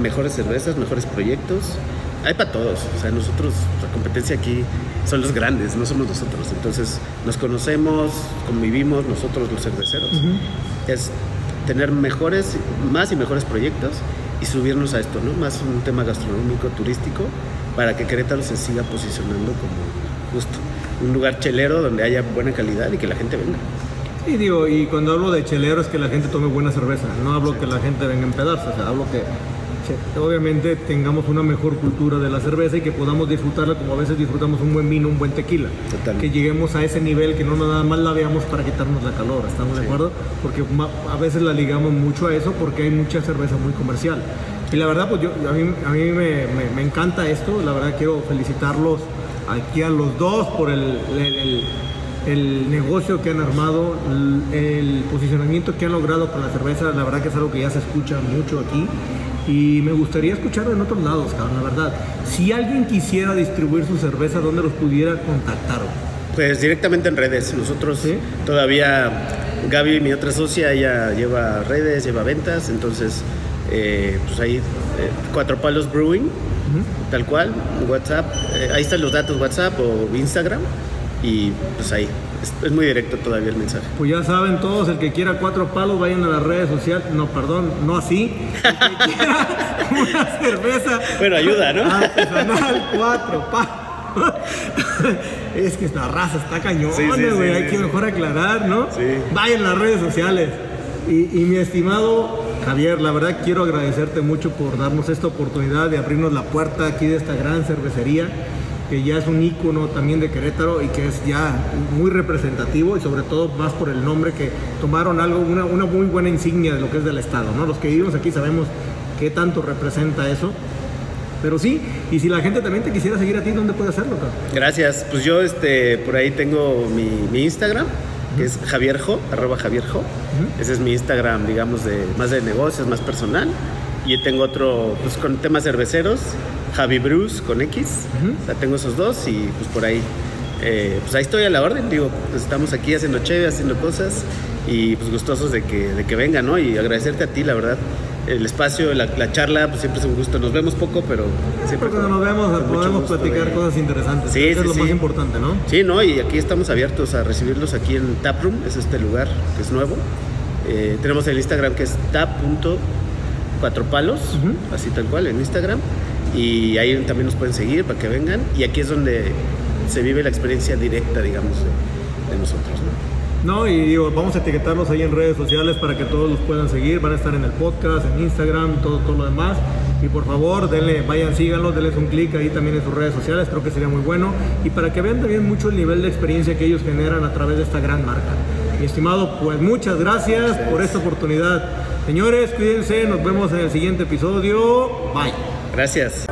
B: Mejores cervezas, mejores proyectos. Hay para todos. O sea, nosotros, la competencia aquí son los grandes, no somos nosotros. Entonces, nos conocemos, convivimos nosotros los cerveceros. Es tener mejores, más y mejores proyectos y subirnos a esto, ¿no? Más un tema gastronómico, turístico, para que Querétaro se siga posicionando como justo un lugar chelero donde haya buena calidad y que la gente venga.
A: Sí, digo, y cuando hablo de chelero es que la gente tome buena cerveza, no hablo que la gente venga en pedazos, o sea, hablo que obviamente tengamos una mejor cultura de la cerveza y que podamos disfrutarla como a veces disfrutamos un buen vino, un buen tequila. Que lleguemos a ese nivel que no nada más la veamos para quitarnos la calor, ¿estamos de acuerdo? Porque a veces la ligamos mucho a eso porque hay mucha cerveza muy comercial. Y la verdad, pues yo, a mí, a mí me, me, encanta esto, la verdad quiero felicitarlos aquí a los dos por el, el, el negocio que han armado, el, posicionamiento que han logrado con la cerveza, la verdad que es algo que ya se escucha mucho aquí y me gustaría escucharlo en otros lados, cabrón, la verdad. Si alguien quisiera distribuir su cerveza, ¿dónde los pudiera contactar?
B: Pues directamente en redes. Nosotros todavía, Gaby, mi otra socia, ella lleva redes, lleva ventas, entonces, eh, pues ahí, eh, Cuatro Palos Brewing tal cual, WhatsApp, eh, ahí están los datos WhatsApp o Instagram y pues ahí, es, es, muy directo todavía el mensaje.
A: Pues ya saben todos, el que quiera cuatro palos, vayan a las redes sociales, no, perdón, no así, el que quiera una cerveza.
B: Bueno, ayuda, ¿no?
A: Artesanal, cuatro palos. es que esta raza está cañona, güey. Sí, sí, Hay que mejor aclarar, ¿no? Vayan a las redes sociales. Y, y, mi estimado Javier, la verdad quiero agradecerte mucho por darnos esta oportunidad de abrirnos la puerta aquí de esta gran cervecería, que ya es un ícono también de Querétaro y que es ya muy representativo y sobre todo más por el nombre que tomaron algo, una, una muy buena insignia de lo que es del Estado, ¿no? Los que vivimos aquí sabemos qué tanto representa eso. Pero sí, y si la gente también te quisiera seguir a ti, ¿dónde puede hacerlo?
B: Gracias. Pues yo este, por ahí tengo mi Instagram, que es javierjo, arroba javierjo. Uh -huh. Ese es mi Instagram, digamos, de más de negocios, más personal. Y tengo otro, pues con temas cerveceros, Javi Bruce con X. Uh -huh. o sea, tengo esos dos y pues por ahí, eh, pues ahí estoy a la orden, digo, pues estamos aquí haciendo chévere, haciendo cosas y pues gustosos de que, de que vengan, ¿no? Y agradecerte a ti, la verdad el espacio, la, la, charla, pues siempre es un gusto. Nos vemos poco, pero
A: siempre. Cuando nos vemos podemos platicar cosas interesantes.
B: Sí,
A: Eso
B: sí,
A: es lo
B: sí.
A: más importante, ¿no?
B: Sí, no, y aquí estamos abiertos a recibirlos aquí en Taproom, es este lugar que es nuevo. Eh, tenemos el Instagram que es tap.cuatropalos, uh -huh. así tal cual, en Instagram. Y ahí también nos pueden seguir para que vengan. Y aquí es donde se vive la experiencia directa, digamos, de, de nosotros, ¿no?
A: No, y digo, vamos a etiquetarlos ahí en redes sociales para que todos los puedan seguir. Van a estar en el podcast, en Instagram, todo, todo lo demás. Y por favor, denle, vayan, síganlos, denles un clic ahí también en sus redes sociales, creo que sería muy bueno. Y para que vean también mucho el nivel de experiencia que ellos generan a través de esta gran marca. Mi estimado, pues muchas gracias por esta oportunidad. Señores, cuídense, nos vemos en el siguiente episodio. Bye.
B: Gracias.